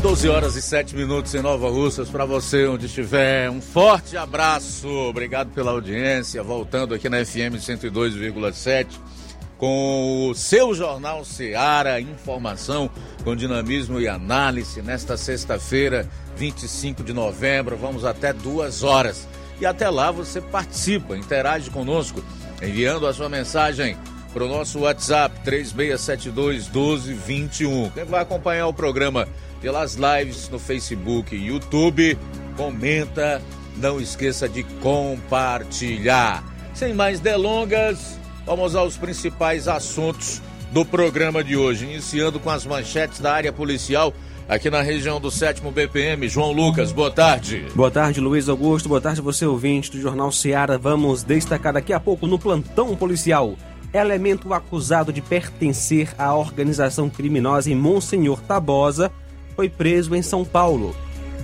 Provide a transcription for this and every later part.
12 horas e 7 minutos em Nova Russas para você onde estiver. Um forte abraço. Obrigado pela audiência. Voltando aqui na FM 102,7 com o seu jornal Seara, informação com dinamismo e análise nesta sexta-feira, 25 de novembro. Vamos até duas horas. E até lá você participa, interage conosco, enviando a sua mensagem para o nosso WhatsApp 3672 1221. Quem vai acompanhar o programa pelas lives no Facebook e YouTube. Comenta, não esqueça de compartilhar. Sem mais delongas, vamos aos principais assuntos do programa de hoje, iniciando com as manchetes da área policial aqui na região do 7 BPM. João Lucas, boa tarde. Boa tarde, Luiz Augusto. Boa tarde, você ouvinte do Jornal Seara. Vamos destacar daqui a pouco no plantão policial. Elemento acusado de pertencer à organização criminosa em Monsenhor Tabosa foi preso em São Paulo.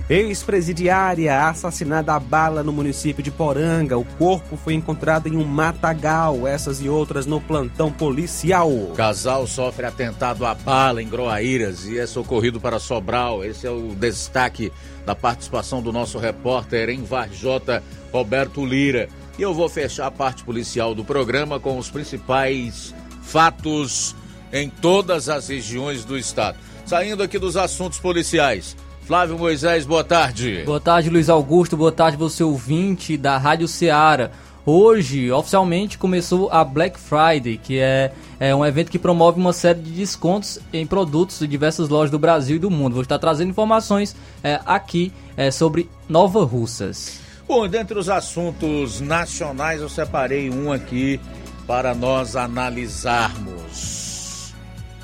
Ex-presidiária assassinada a bala no município de Poranga. O corpo foi encontrado em um matagal. Essas e outras no plantão policial. Casal sofre atentado a bala em Groaíras e é socorrido para Sobral. Esse é o destaque da participação do nosso repórter em Varjota, Roberto Lira. E eu vou fechar a parte policial do programa com os principais fatos em todas as regiões do estado. Saindo aqui dos assuntos policiais. Flávio Moisés, boa tarde. Boa tarde, Luiz Augusto. Boa tarde, você ouvinte da Rádio Ceará. Hoje, oficialmente, começou a Black Friday, que é, é um evento que promove uma série de descontos em produtos de diversas lojas do Brasil e do mundo. Vou estar trazendo informações é, aqui é, sobre Nova Russas. Bom, dentre os assuntos nacionais, eu separei um aqui para nós analisarmos.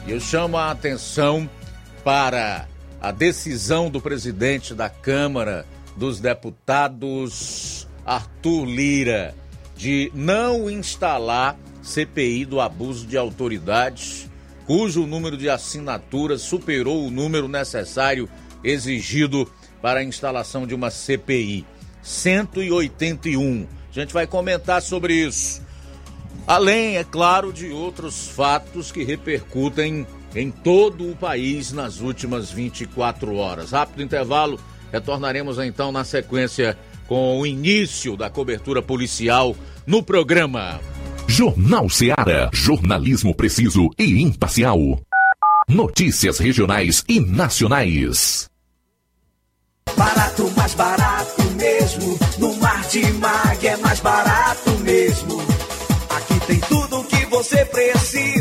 Eu chamo a atenção para a decisão do presidente da Câmara dos Deputados, Arthur Lira, de não instalar CPI do abuso de autoridade, cujo número de assinaturas superou o número necessário exigido para a instalação de uma CPI. 181. A gente vai comentar sobre isso. Além, é claro, de outros fatos que repercutem em todo o país nas últimas 24 horas. Rápido intervalo, retornaremos então na sequência com o início da cobertura policial no programa. Jornal Seara. Jornalismo preciso e imparcial. Notícias regionais e nacionais. Barato, mais barato mesmo. No Mar de Mag é mais barato mesmo. Aqui tem tudo o que você precisa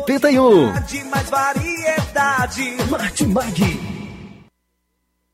81. Mais variedade. Martimag.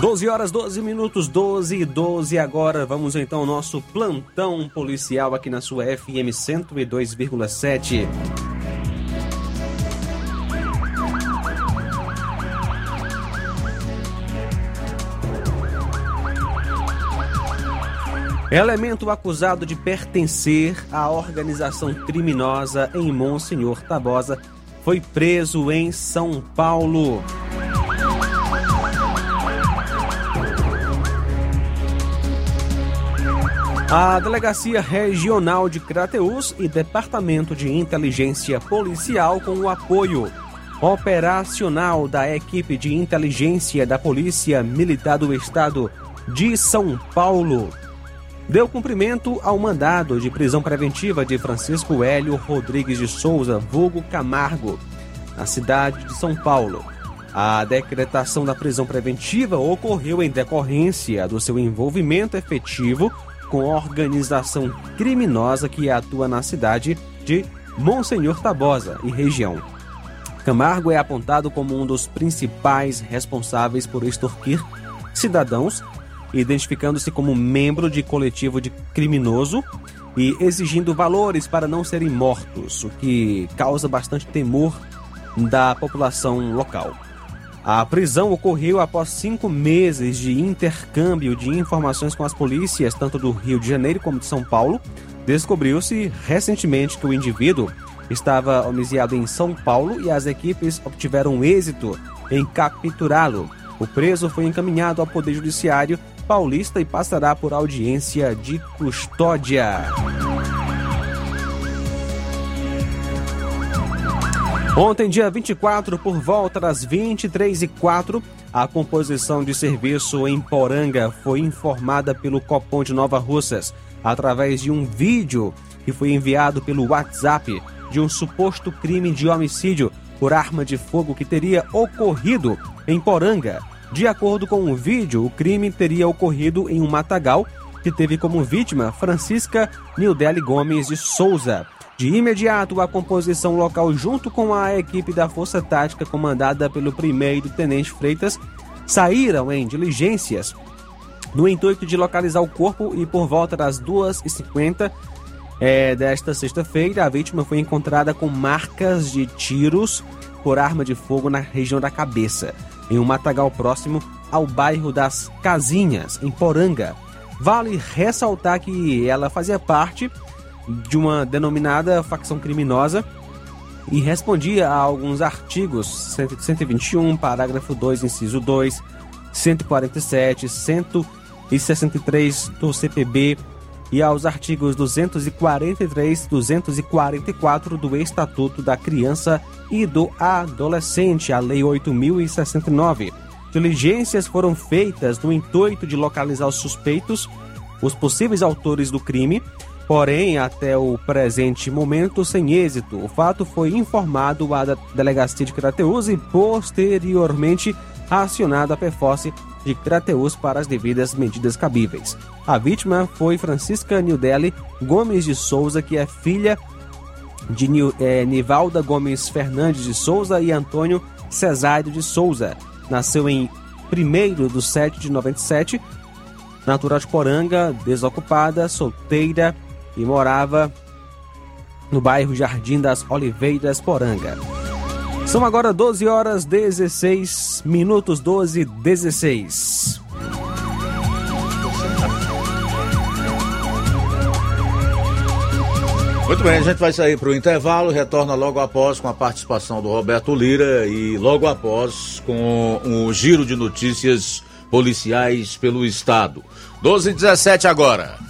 Doze horas, 12 minutos, 12 e 12 agora. Vamos então ao nosso plantão policial aqui na sua FM 102,7. Elemento acusado de pertencer à organização criminosa em Monsenhor Tabosa foi preso em São Paulo. A Delegacia Regional de Crateús e Departamento de Inteligência Policial, com o apoio operacional da equipe de inteligência da Polícia Militar do Estado de São Paulo, deu cumprimento ao mandado de prisão preventiva de Francisco Hélio Rodrigues de Souza, vulgo Camargo, na cidade de São Paulo. A decretação da prisão preventiva ocorreu em decorrência do seu envolvimento efetivo com organização criminosa que atua na cidade de Monsenhor Tabosa e região. Camargo é apontado como um dos principais responsáveis por extorquir cidadãos, identificando-se como membro de coletivo de criminoso e exigindo valores para não serem mortos, o que causa bastante temor da população local. A prisão ocorreu após cinco meses de intercâmbio de informações com as polícias, tanto do Rio de Janeiro como de São Paulo. Descobriu-se recentemente que o indivíduo estava homiciado em São Paulo e as equipes obtiveram êxito em capturá-lo. O preso foi encaminhado ao Poder Judiciário paulista e passará por audiência de custódia. Ontem, dia 24, por volta das 23h04, a composição de serviço em Poranga foi informada pelo Copom de Nova Russas através de um vídeo que foi enviado pelo WhatsApp de um suposto crime de homicídio por arma de fogo que teria ocorrido em Poranga. De acordo com o vídeo, o crime teria ocorrido em um matagal que teve como vítima Francisca Nildele Gomes de Souza. De imediato, a composição local, junto com a equipe da Força Tática comandada pelo primeiro Tenente Freitas, saíram em diligências no intuito de localizar o corpo e por volta das 2h50 é, desta sexta-feira, a vítima foi encontrada com marcas de tiros por arma de fogo na região da cabeça, em um matagal próximo ao bairro das Casinhas, em Poranga. Vale ressaltar que ela fazia parte de uma denominada facção criminosa e respondia a alguns artigos 121, parágrafo 2, inciso 2, 147, 163 do CPB e aos artigos 243, 244 do Estatuto da Criança e do Adolescente, a Lei 8069. Diligências foram feitas no intuito de localizar os suspeitos, os possíveis autores do crime, porém, até o presente momento, sem êxito. O fato foi informado à delegacia de Crateus e posteriormente acionado a PFOSSE de Crateus para as devidas medidas cabíveis. A vítima foi Francisca Nildelli Gomes de Souza, que é filha de é, Nivalda Gomes Fernandes de Souza e Antônio Cesário de Souza. Nasceu em 1 de 7 de 97, natural de Poranga, desocupada, solteira e morava no bairro Jardim das Oliveiras, Poranga. São agora 12 horas 16 minutos, 12 16. Muito bem, a gente vai sair para o intervalo, retorna logo após com a participação do Roberto Lira e logo após com o giro de notícias policiais pelo Estado. 12 e 17 agora.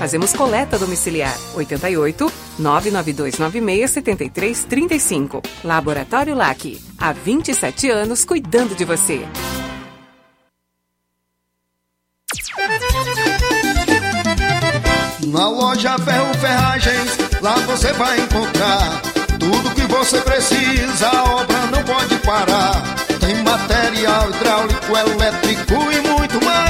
Fazemos coleta domiciliar 88 99296 7335. Laboratório LAC. Há 27 anos cuidando de você. Na loja Ferro Ferragens, lá você vai encontrar tudo que você precisa, a obra não pode parar. Tem material hidráulico, elétrico e muito mais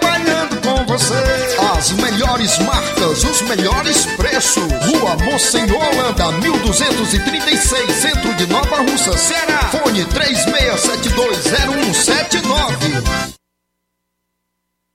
você. As melhores marcas, os melhores preços. Rua Mocenola Holanda, 1236, centro de Nova Russa, Ceará. Fone 36720179.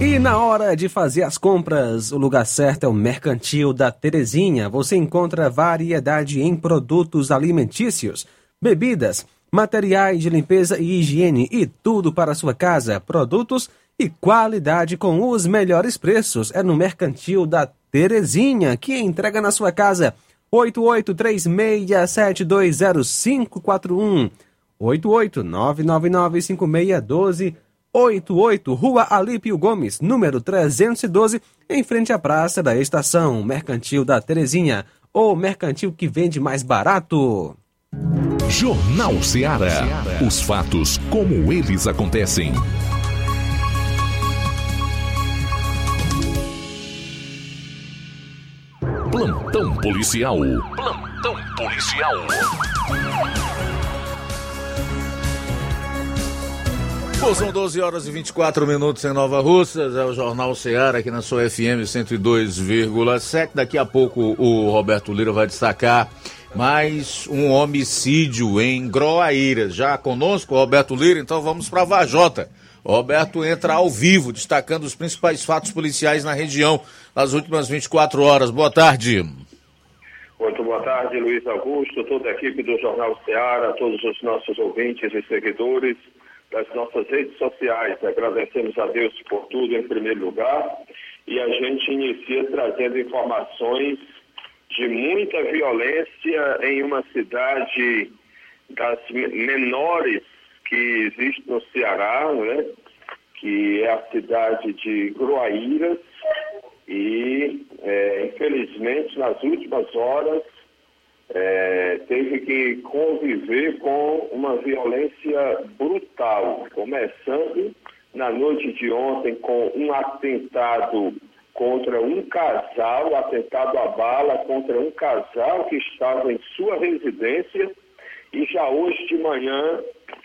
E na hora de fazer as compras, o lugar certo é o Mercantil da Terezinha. Você encontra variedade em produtos alimentícios, bebidas, materiais de limpeza e higiene e tudo para a sua casa. Produtos e qualidade com os melhores preços. É no Mercantil da Terezinha, que entrega na sua casa. 8836720541 88-999-5612 88, Rua Alípio Gomes, número 312, em frente à Praça da Estação, Mercantil da Terezinha, ou mercantil que vende mais barato. Jornal Ceará. Os fatos como eles acontecem. Plantão policial. Plantão policial. Bom, são 12 horas e 24 minutos em Nova Russas, é o Jornal Ceará aqui na sua FM 102,7. Daqui a pouco o Roberto Lira vai destacar mais um homicídio em Groaíras. Já conosco, Roberto Lira, então vamos para Vajota. Roberto entra ao vivo, destacando os principais fatos policiais na região nas últimas 24 horas. Boa tarde. Muito boa tarde, Luiz Augusto, toda a equipe do Jornal Ceará, todos os nossos ouvintes e seguidores das nossas redes sociais. Agradecemos a Deus por tudo em primeiro lugar e a gente inicia trazendo informações de muita violência em uma cidade das menores que existe no Ceará, né? que é a cidade de Groaíras e é, infelizmente nas últimas horas é, teve que conviver com uma violência brutal, começando na noite de ontem com um atentado contra um casal, atentado à bala contra um casal que estava em sua residência e já hoje de manhã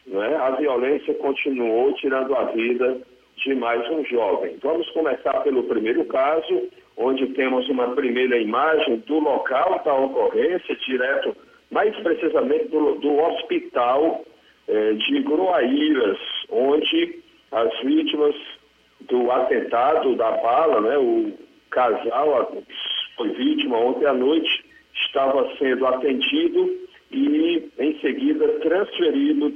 né, a violência continuou tirando a vida de mais um jovem. Vamos começar pelo primeiro caso, onde temos uma primeira imagem do local da ocorrência, direto, mais precisamente do, do hospital eh, de Groaíras, onde as vítimas do atentado da bala, né, o casal foi vítima ontem à noite, estava sendo atendido e em seguida transferido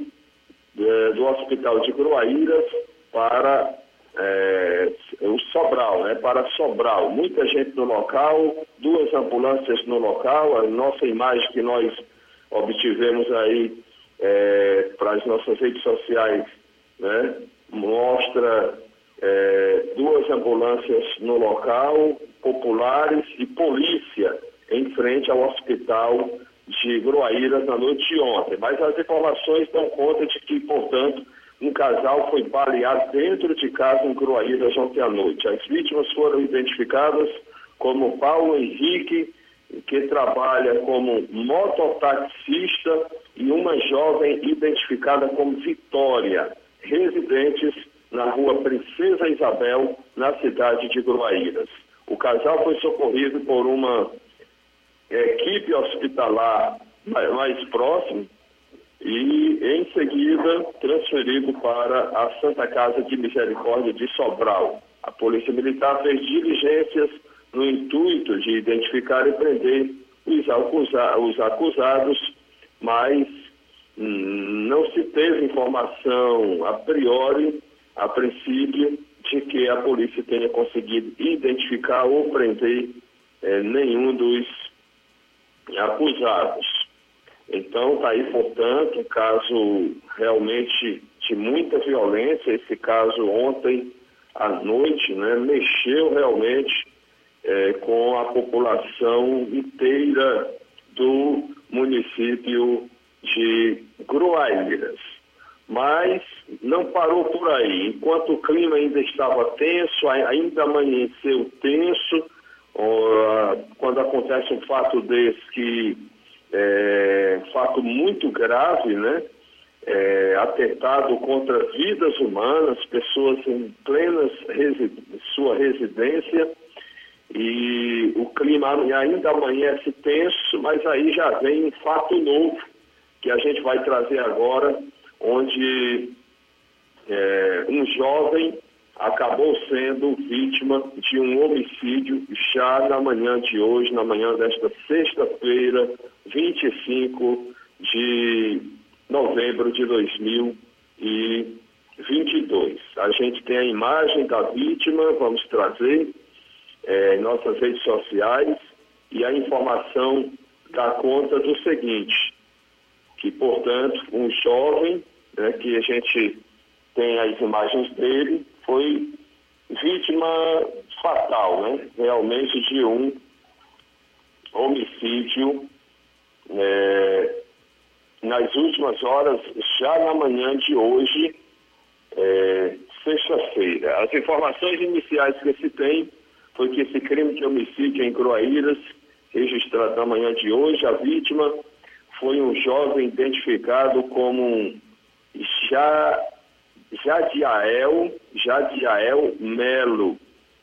eh, do hospital de Groaíras para é, o Sobral, né, para Sobral. Muita gente no local, duas ambulâncias no local, a nossa imagem que nós obtivemos aí é, para as nossas redes sociais né, mostra é, duas ambulâncias no local, populares e polícia em frente ao hospital de Groaíras na noite de ontem. Mas as informações dão conta de que, portanto, um casal foi baleado dentro de casa em Croaíras ontem à noite. As vítimas foram identificadas como Paulo Henrique, que trabalha como mototaxista, e uma jovem identificada como Vitória, residentes na rua Princesa Isabel, na cidade de Gruaíras. O casal foi socorrido por uma equipe hospitalar mais próxima e, em seguida, transferido para a Santa Casa de Misericórdia de Sobral. A Polícia Militar fez diligências no intuito de identificar e prender os, acusa os acusados, mas hum, não se teve informação a priori, a princípio, de que a polícia tenha conseguido identificar ou prender eh, nenhum dos acusados. Então, está aí, portanto, um caso realmente de muita violência. Esse caso ontem à noite né, mexeu realmente é, com a população inteira do município de Gruaíras. Mas não parou por aí. Enquanto o clima ainda estava tenso, ainda amanheceu tenso, quando acontece um fato desse que é um fato muito grave, né? É, atentado contra vidas humanas, pessoas em plenas resi sua residência e o clima ainda amanhece tenso, mas aí já vem um fato novo que a gente vai trazer agora, onde é, um jovem acabou sendo vítima de um homicídio já na manhã de hoje, na manhã desta sexta-feira, 25 de novembro de 2022. A gente tem a imagem da vítima, vamos trazer é, em nossas redes sociais e a informação dá conta do seguinte, que, portanto, um jovem, né, que a gente tem as imagens dele, foi vítima fatal, né? Realmente de um homicídio é, nas últimas horas, já na manhã de hoje, é, sexta-feira. As informações iniciais que se tem foi que esse crime de homicídio em Croaíras, registrado na manhã de hoje, a vítima foi um jovem identificado como já Jadiael, Jadiael Melo,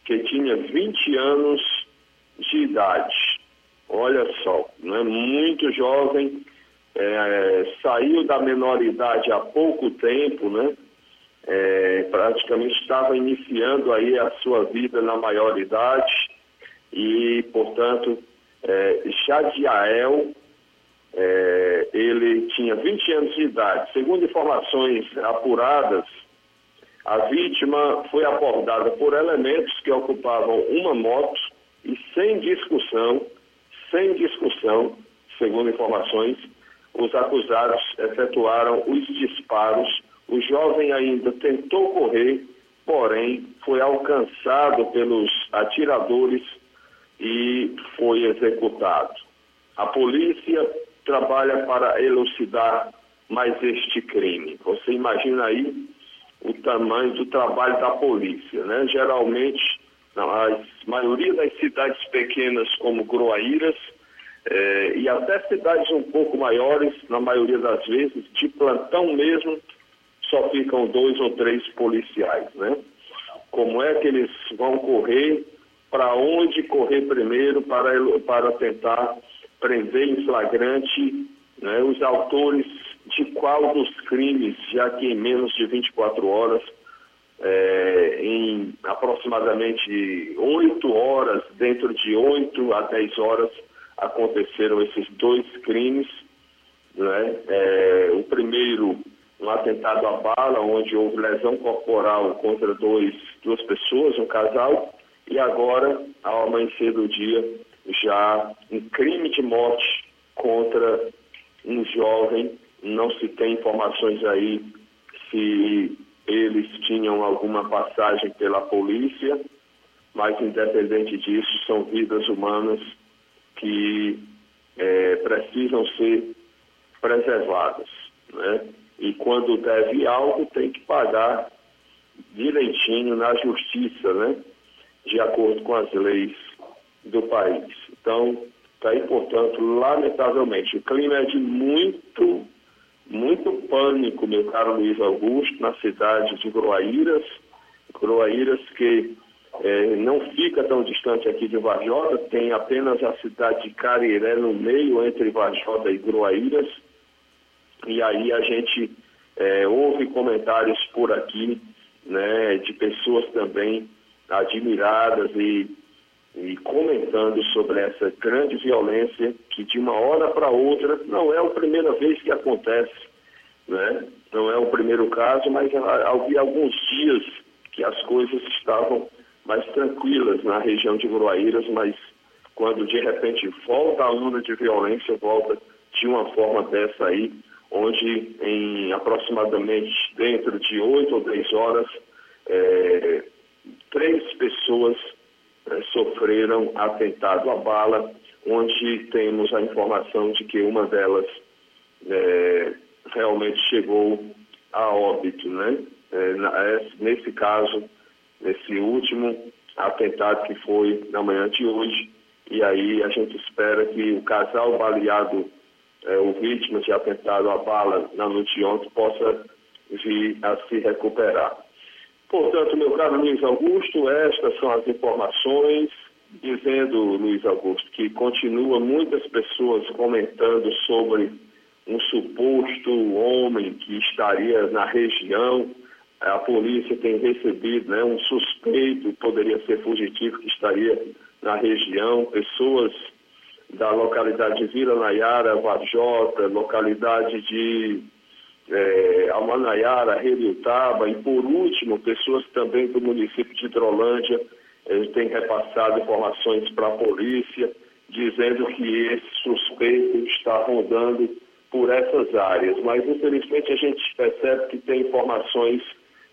que tinha 20 anos de idade. Olha só, né? muito jovem, é, saiu da menoridade há pouco tempo, né? É, praticamente estava iniciando aí a sua vida na maioridade e, portanto, é, Jadiael é, ele tinha 20 anos de idade. Segundo informações apuradas, a vítima foi abordada por elementos que ocupavam uma moto e sem discussão, sem discussão, segundo informações, os acusados efetuaram os disparos. O jovem ainda tentou correr, porém foi alcançado pelos atiradores e foi executado. A polícia trabalha para elucidar mais este crime. Você imagina aí o tamanho do trabalho da polícia, né? Geralmente, a maioria das cidades pequenas como Groaíras eh, e até cidades um pouco maiores, na maioria das vezes, de plantão mesmo, só ficam dois ou três policiais, né? Como é que eles vão correr? Para onde correr primeiro para, para tentar prender em flagrante né, os autores de qual dos crimes, já que em menos de 24 horas, é, em aproximadamente 8 horas, dentro de 8 a 10 horas, aconteceram esses dois crimes. Né? É, o primeiro, um atentado à bala, onde houve lesão corporal contra dois, duas pessoas, um casal, e agora, ao amanhecer do dia, já um crime de morte contra um jovem. Não se tem informações aí se eles tinham alguma passagem pela polícia, mas independente disso, são vidas humanas que é, precisam ser preservadas. Né? E quando deve algo, tem que pagar direitinho na justiça, né? de acordo com as leis do país. Então, está aí, portanto, lamentavelmente, o clima é de muito, muito pânico, meu caro Luiz Augusto, na cidade de Groaíras, Groaíras que é, não fica tão distante aqui de Varjota, tem apenas a cidade de Cariré no meio, entre Varjota e Groaíras, e aí a gente é, ouve comentários por aqui, né, de pessoas também admiradas e, e comentando sobre essa grande violência que de uma hora para outra não é a primeira vez que acontece, né? Não é o primeiro caso, mas havia alguns dias que as coisas estavam mais tranquilas na região de Uruaíras, mas quando de repente volta a onda de violência, volta de uma forma dessa aí, onde em aproximadamente dentro de oito ou dez horas, é, três pessoas sofreram atentado à bala, onde temos a informação de que uma delas é, realmente chegou a óbito, né? É, nesse caso, nesse último atentado que foi na manhã de hoje, e aí a gente espera que o casal baleado, é, o vítima de atentado à bala na noite de ontem, possa vir a se recuperar. Portanto, meu caro Luiz Augusto, estas são as informações, dizendo, Luiz Augusto, que continua muitas pessoas comentando sobre um suposto homem que estaria na região. A polícia tem recebido né, um suspeito, poderia ser fugitivo, que estaria na região. Pessoas da localidade de Vila Nayara, Vajota, localidade de é, Almanayara, Reliutaba e, por último, pessoas também do município de Hidrolândia eh, têm repassado informações para a polícia, dizendo que esse suspeito está rodando por essas áreas. Mas, infelizmente, a gente percebe que tem informações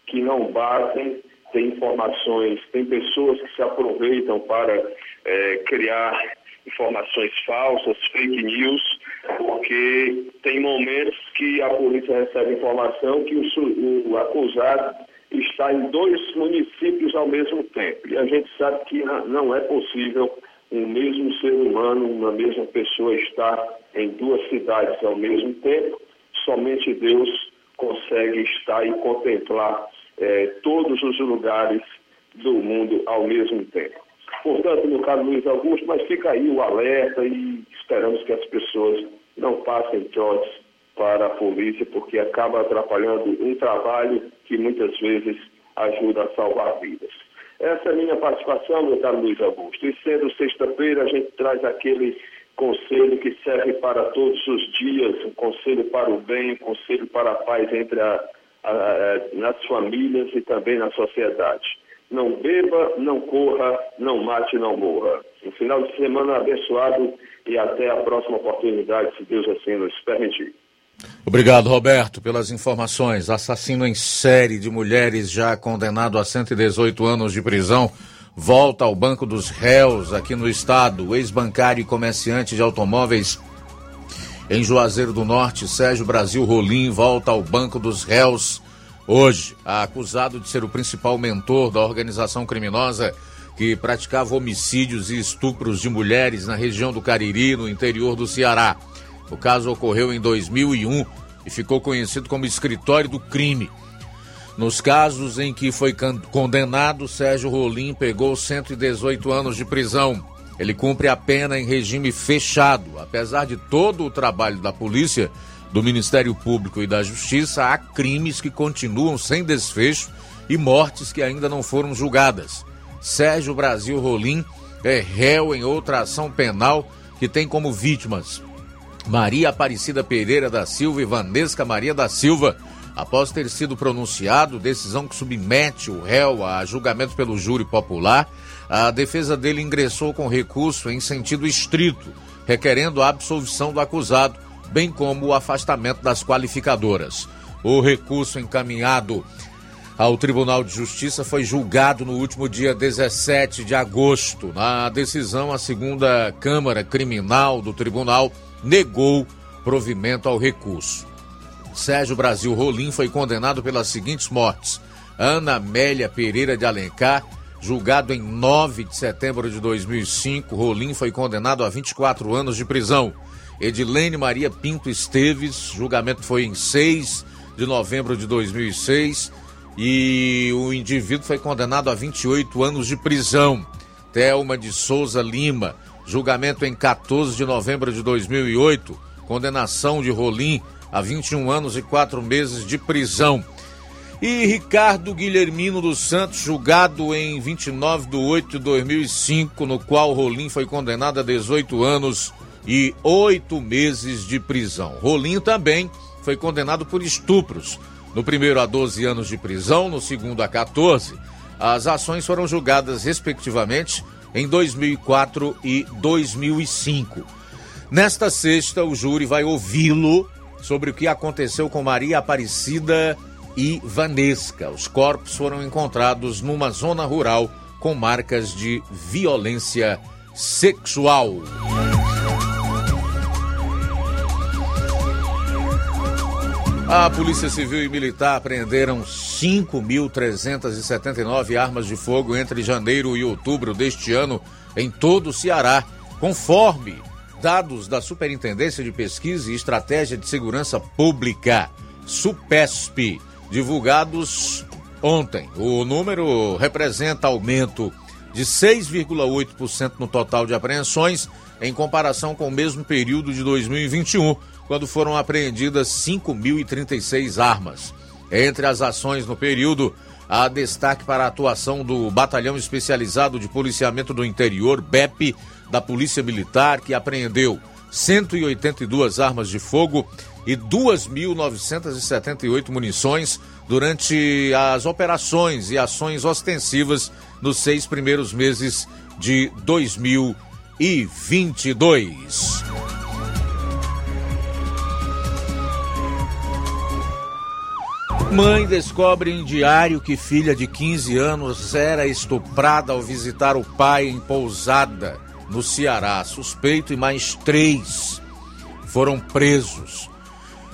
que não batem, tem informações, tem pessoas que se aproveitam para é, criar informações falsas, fake news, porque tem momentos que a polícia recebe informação que o, o acusado está em dois municípios ao mesmo tempo. E a gente sabe que não é possível um mesmo ser humano, uma mesma pessoa estar em duas cidades ao mesmo tempo. Somente Deus consegue estar e contemplar eh, todos os lugares do mundo ao mesmo tempo. Portanto, meu caro Luiz Augusto, mas fica aí o alerta e esperamos que as pessoas não passem trotes para a polícia, porque acaba atrapalhando um trabalho que muitas vezes ajuda a salvar vidas. Essa é a minha participação, meu caro Luiz Augusto. E sendo sexta-feira, a gente traz aquele conselho que serve para todos os dias, um conselho para o bem, um conselho para a paz entre a, a, a, nas famílias e também na sociedade. Não beba, não corra, não mate, não morra. Um final de semana abençoado e até a próxima oportunidade, se Deus assim nos permitir. Obrigado, Roberto, pelas informações. Assassino em série de mulheres já condenado a 118 anos de prisão volta ao banco dos réus aqui no estado. Ex-bancário e comerciante de automóveis em Juazeiro do Norte, Sérgio Brasil Rolim, volta ao banco dos réus hoje, acusado de ser o principal mentor da organização criminosa que praticava homicídios e estupros de mulheres na região do Cariri, no interior do Ceará. O caso ocorreu em 2001 e ficou conhecido como Escritório do Crime. Nos casos em que foi condenado, Sérgio Rolim pegou 118 anos de prisão. Ele cumpre a pena em regime fechado. Apesar de todo o trabalho da polícia, do Ministério Público e da Justiça, há crimes que continuam sem desfecho e mortes que ainda não foram julgadas. Sérgio Brasil Rolim é réu em outra ação penal que tem como vítimas Maria Aparecida Pereira da Silva e Vanesca Maria da Silva. Após ter sido pronunciado decisão que submete o réu a julgamento pelo júri popular, a defesa dele ingressou com recurso em sentido estrito, requerendo a absolvição do acusado, bem como o afastamento das qualificadoras. O recurso encaminhado ao Tribunal de Justiça foi julgado no último dia 17 de agosto. Na decisão, a segunda Câmara Criminal do Tribunal negou provimento ao recurso. Sérgio Brasil Rolim foi condenado pelas seguintes mortes: Ana Amélia Pereira de Alencar, julgado em 9 de setembro de 2005, Rolim foi condenado a 24 anos de prisão. Edilene Maria Pinto Esteves, julgamento foi em 6 de novembro de 2006 e o indivíduo foi condenado a 28 anos de prisão. Thelma de Souza Lima, julgamento em 14 de novembro de 2008, condenação de Rolim a 21 anos e 4 meses de prisão. E Ricardo Guilhermino dos Santos, julgado em 29 de 8 de 2005, no qual Rolim foi condenado a 18 anos e 8 meses de prisão. Rolim também foi condenado por estupros. No primeiro a 12 anos de prisão, no segundo a 14. As ações foram julgadas, respectivamente, em 2004 e 2005. Nesta sexta, o júri vai ouvi-lo sobre o que aconteceu com Maria Aparecida e Vanesca. Os corpos foram encontrados numa zona rural com marcas de violência sexual. A Polícia Civil e Militar apreenderam 5.379 armas de fogo entre janeiro e outubro deste ano em todo o Ceará, conforme dados da Superintendência de Pesquisa e Estratégia de Segurança Pública, SUPESP, divulgados ontem. O número representa aumento de 6,8% no total de apreensões em comparação com o mesmo período de 2021 quando foram apreendidas 5.036 armas. Entre as ações no período, há destaque para a atuação do Batalhão Especializado de Policiamento do Interior, BEP, da Polícia Militar, que apreendeu 182 armas de fogo e 2.978 munições durante as operações e ações ostensivas nos seis primeiros meses de 2022. Mãe descobre em diário que filha de 15 anos era estuprada ao visitar o pai em pousada no Ceará. Suspeito e mais três foram presos.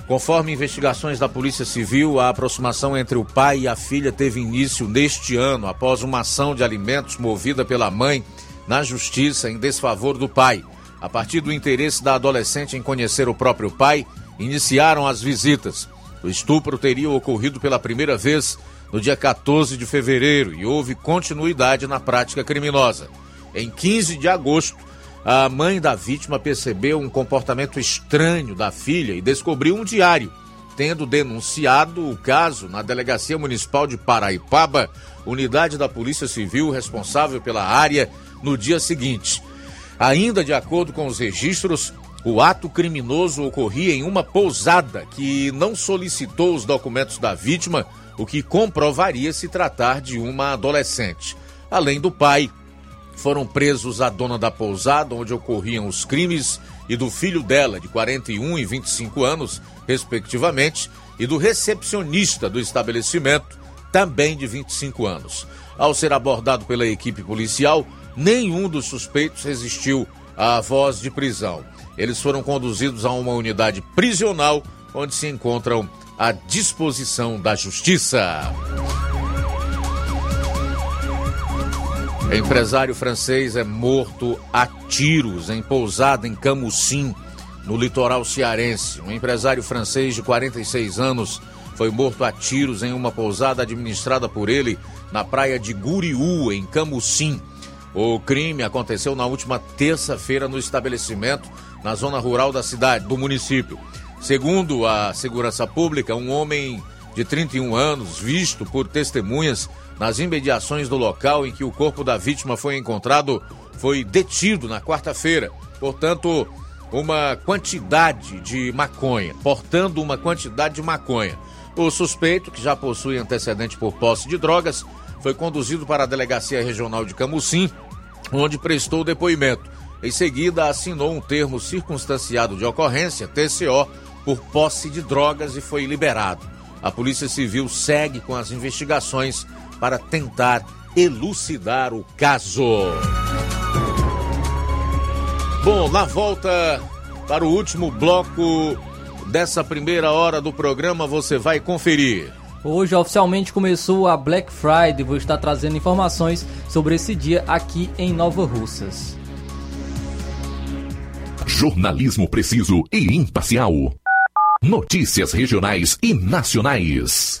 Conforme investigações da Polícia Civil, a aproximação entre o pai e a filha teve início neste ano, após uma ação de alimentos movida pela mãe na justiça em desfavor do pai. A partir do interesse da adolescente em conhecer o próprio pai, iniciaram as visitas. O estupro teria ocorrido pela primeira vez no dia 14 de fevereiro e houve continuidade na prática criminosa. Em 15 de agosto, a mãe da vítima percebeu um comportamento estranho da filha e descobriu um diário. Tendo denunciado o caso na Delegacia Municipal de Paraipaba, unidade da Polícia Civil responsável pela área, no dia seguinte. Ainda de acordo com os registros, o ato criminoso ocorria em uma pousada que não solicitou os documentos da vítima, o que comprovaria se tratar de uma adolescente. Além do pai, foram presos a dona da pousada onde ocorriam os crimes e do filho dela, de 41 e 25 anos, respectivamente, e do recepcionista do estabelecimento, também de 25 anos. Ao ser abordado pela equipe policial, nenhum dos suspeitos resistiu à voz de prisão. Eles foram conduzidos a uma unidade prisional onde se encontram à disposição da justiça. Empresário francês é morto a tiros em pousada em Camusim, no litoral cearense. Um empresário francês de 46 anos foi morto a tiros em uma pousada administrada por ele na praia de Guriú, em Camusim. O crime aconteceu na última terça-feira no estabelecimento na zona rural da cidade, do município. Segundo a Segurança Pública, um homem de 31 anos, visto por testemunhas nas imediações do local em que o corpo da vítima foi encontrado, foi detido na quarta-feira. Portanto, uma quantidade de maconha, portando uma quantidade de maconha. O suspeito, que já possui antecedente por posse de drogas, foi conduzido para a Delegacia Regional de Camusim, onde prestou depoimento. Em seguida, assinou um termo circunstanciado de ocorrência, TCO, por posse de drogas e foi liberado. A Polícia Civil segue com as investigações para tentar elucidar o caso. Bom, na volta para o último bloco dessa primeira hora do programa, você vai conferir. Hoje oficialmente começou a Black Friday. Vou estar trazendo informações sobre esse dia aqui em Nova Russas. Jornalismo preciso e imparcial. Notícias regionais e nacionais.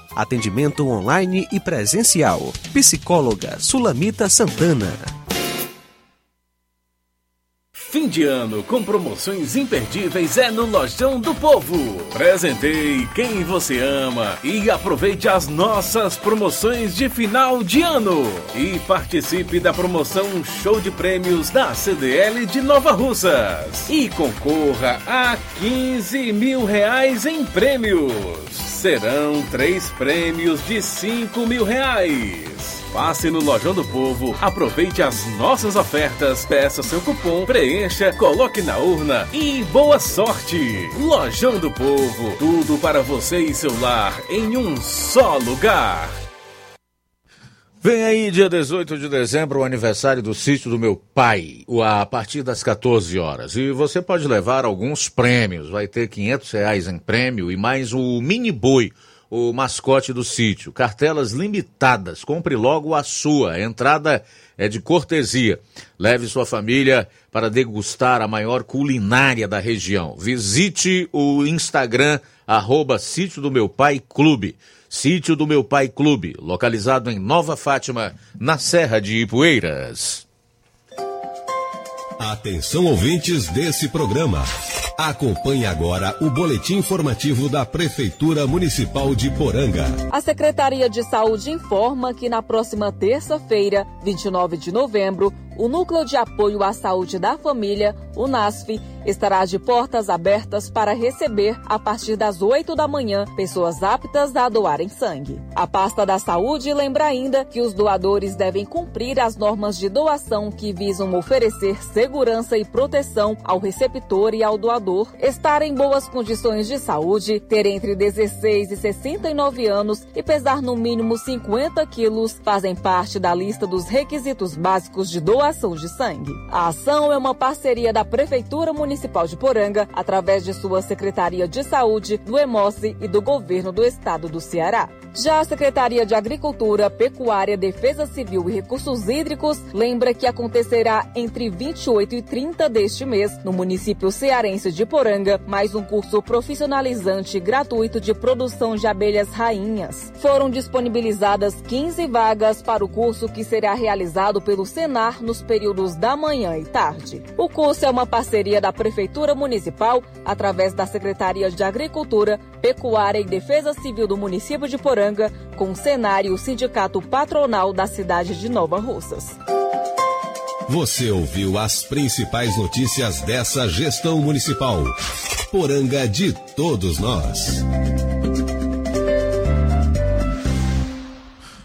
Atendimento online e presencial. Psicóloga Sulamita Santana. Fim de ano com promoções imperdíveis é no Lojão do Povo. Presentei quem você ama e aproveite as nossas promoções de final de ano. E participe da promoção Show de Prêmios da CDL de Nova Russas. E concorra a 15 mil reais em prêmios. Serão três prêmios de 5 mil reais. Passe no Lojão do Povo, aproveite as nossas ofertas, peça seu cupom, preencha, coloque na urna e boa sorte! Lojão do Povo, tudo para você e seu lar em um só lugar. Vem aí, dia 18 de dezembro, o aniversário do sítio do meu pai, a partir das 14 horas. E você pode levar alguns prêmios. Vai ter 500 reais em prêmio e mais o mini boi o mascote do sítio. Cartelas limitadas. Compre logo a sua. A entrada é de cortesia. Leve sua família para degustar a maior culinária da região. Visite o Instagram, arroba Sítio do Meu Pai Clube. Sítio do Meu Pai Clube, localizado em Nova Fátima, na Serra de Ipueiras. Atenção ouvintes desse programa. Acompanhe agora o boletim informativo da Prefeitura Municipal de Poranga. A Secretaria de Saúde informa que na próxima terça-feira, 29 de novembro, o Núcleo de Apoio à Saúde da Família, o NASF, estará de portas abertas para receber, a partir das 8 da manhã, pessoas aptas a doarem sangue. A pasta da saúde lembra ainda que os doadores devem cumprir as normas de doação que visam oferecer segurança e proteção ao receptor e ao doador, estar em boas condições de saúde, ter entre 16 e 69 anos e pesar no mínimo 50 quilos, fazem parte da lista dos requisitos básicos de doação de sangue. A ação é uma parceria da Prefeitura Municipal de Poranga, através de sua Secretaria de Saúde, do EMOSE e do Governo do Estado do Ceará. Já a Secretaria de Agricultura, Pecuária, Defesa Civil e Recursos Hídricos lembra que acontecerá entre 28 e 30 deste mês, no município cearense de Poranga, mais um curso profissionalizante gratuito de produção de abelhas rainhas. Foram disponibilizadas 15 vagas para o curso que será realizado pelo Senar nos períodos da manhã e tarde. O curso é uma parceria da Prefeitura Municipal, através da Secretaria de Agricultura, Pecuária e Defesa Civil do município de Poranga, com o cenário Sindicato Patronal da cidade de Nova Russas. Você ouviu as principais notícias dessa gestão municipal. Poranga de todos nós.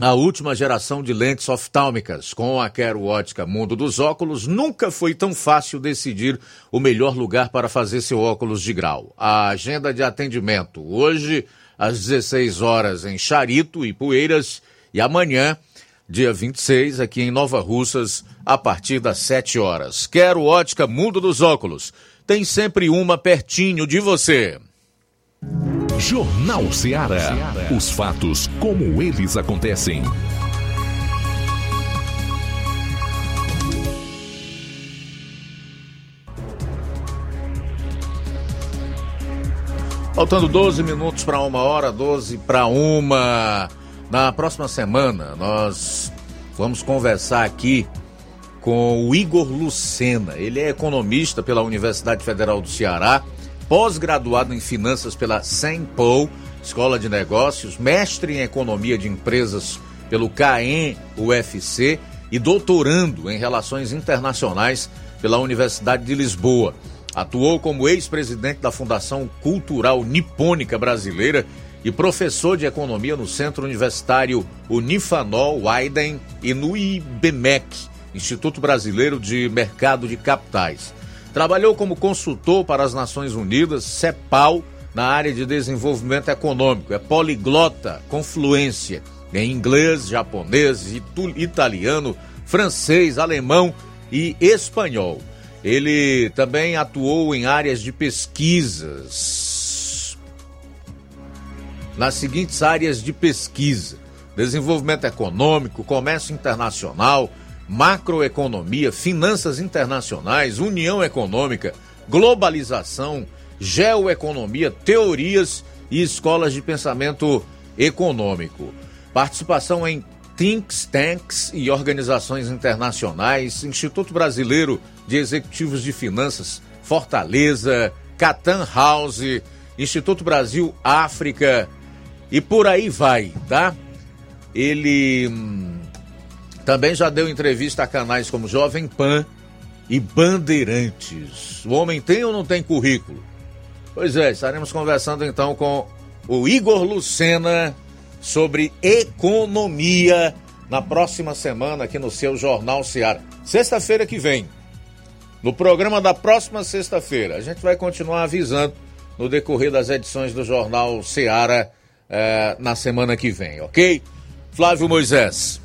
a última geração de lentes oftálmicas. Com a Quero Ótica Mundo dos Óculos, nunca foi tão fácil decidir o melhor lugar para fazer seu óculos de grau. A agenda de atendimento hoje às 16 horas em Charito e Poeiras e amanhã, dia 26, aqui em Nova Russas, a partir das 7 horas. Quero Ótica Mundo dos Óculos. Tem sempre uma pertinho de você. Jornal Ceará. Os fatos como eles acontecem. Faltando 12 minutos para uma hora, 12 para uma. Na próxima semana, nós vamos conversar aqui com o Igor Lucena. Ele é economista pela Universidade Federal do Ceará pós-graduado em finanças pela. Paul Escola de Negócios, mestre em economia de empresas pelo CAEM UFC e doutorando em relações internacionais pela Universidade de Lisboa. Atuou como ex-presidente da Fundação Cultural Nipônica Brasileira e professor de economia no Centro Universitário Unifanol Weiden e no IBMEC, Instituto Brasileiro de Mercado de Capitais. Trabalhou como consultor para as Nações Unidas, CEPAL, na área de desenvolvimento econômico. É poliglota com fluência em inglês, japonês, italiano, francês, alemão e espanhol. Ele também atuou em áreas de pesquisas. Nas seguintes áreas de pesquisa: desenvolvimento econômico, comércio internacional, macroeconomia, finanças internacionais, união econômica, globalização, geoeconomia, teorias e escolas de pensamento econômico. Participação em think tanks e organizações internacionais, Instituto Brasileiro de Executivos de Finanças, Fortaleza, Catan House, Instituto Brasil África e por aí vai, tá? Ele hum, também já deu entrevista a canais como Jovem Pan e Bandeirantes. O homem tem ou não tem currículo? Pois é, estaremos conversando então com o Igor Lucena sobre economia na próxima semana aqui no seu Jornal Seara. Sexta-feira que vem. No programa da próxima sexta-feira, a gente vai continuar avisando no decorrer das edições do Jornal Seara eh, na semana que vem, ok? Flávio Moisés.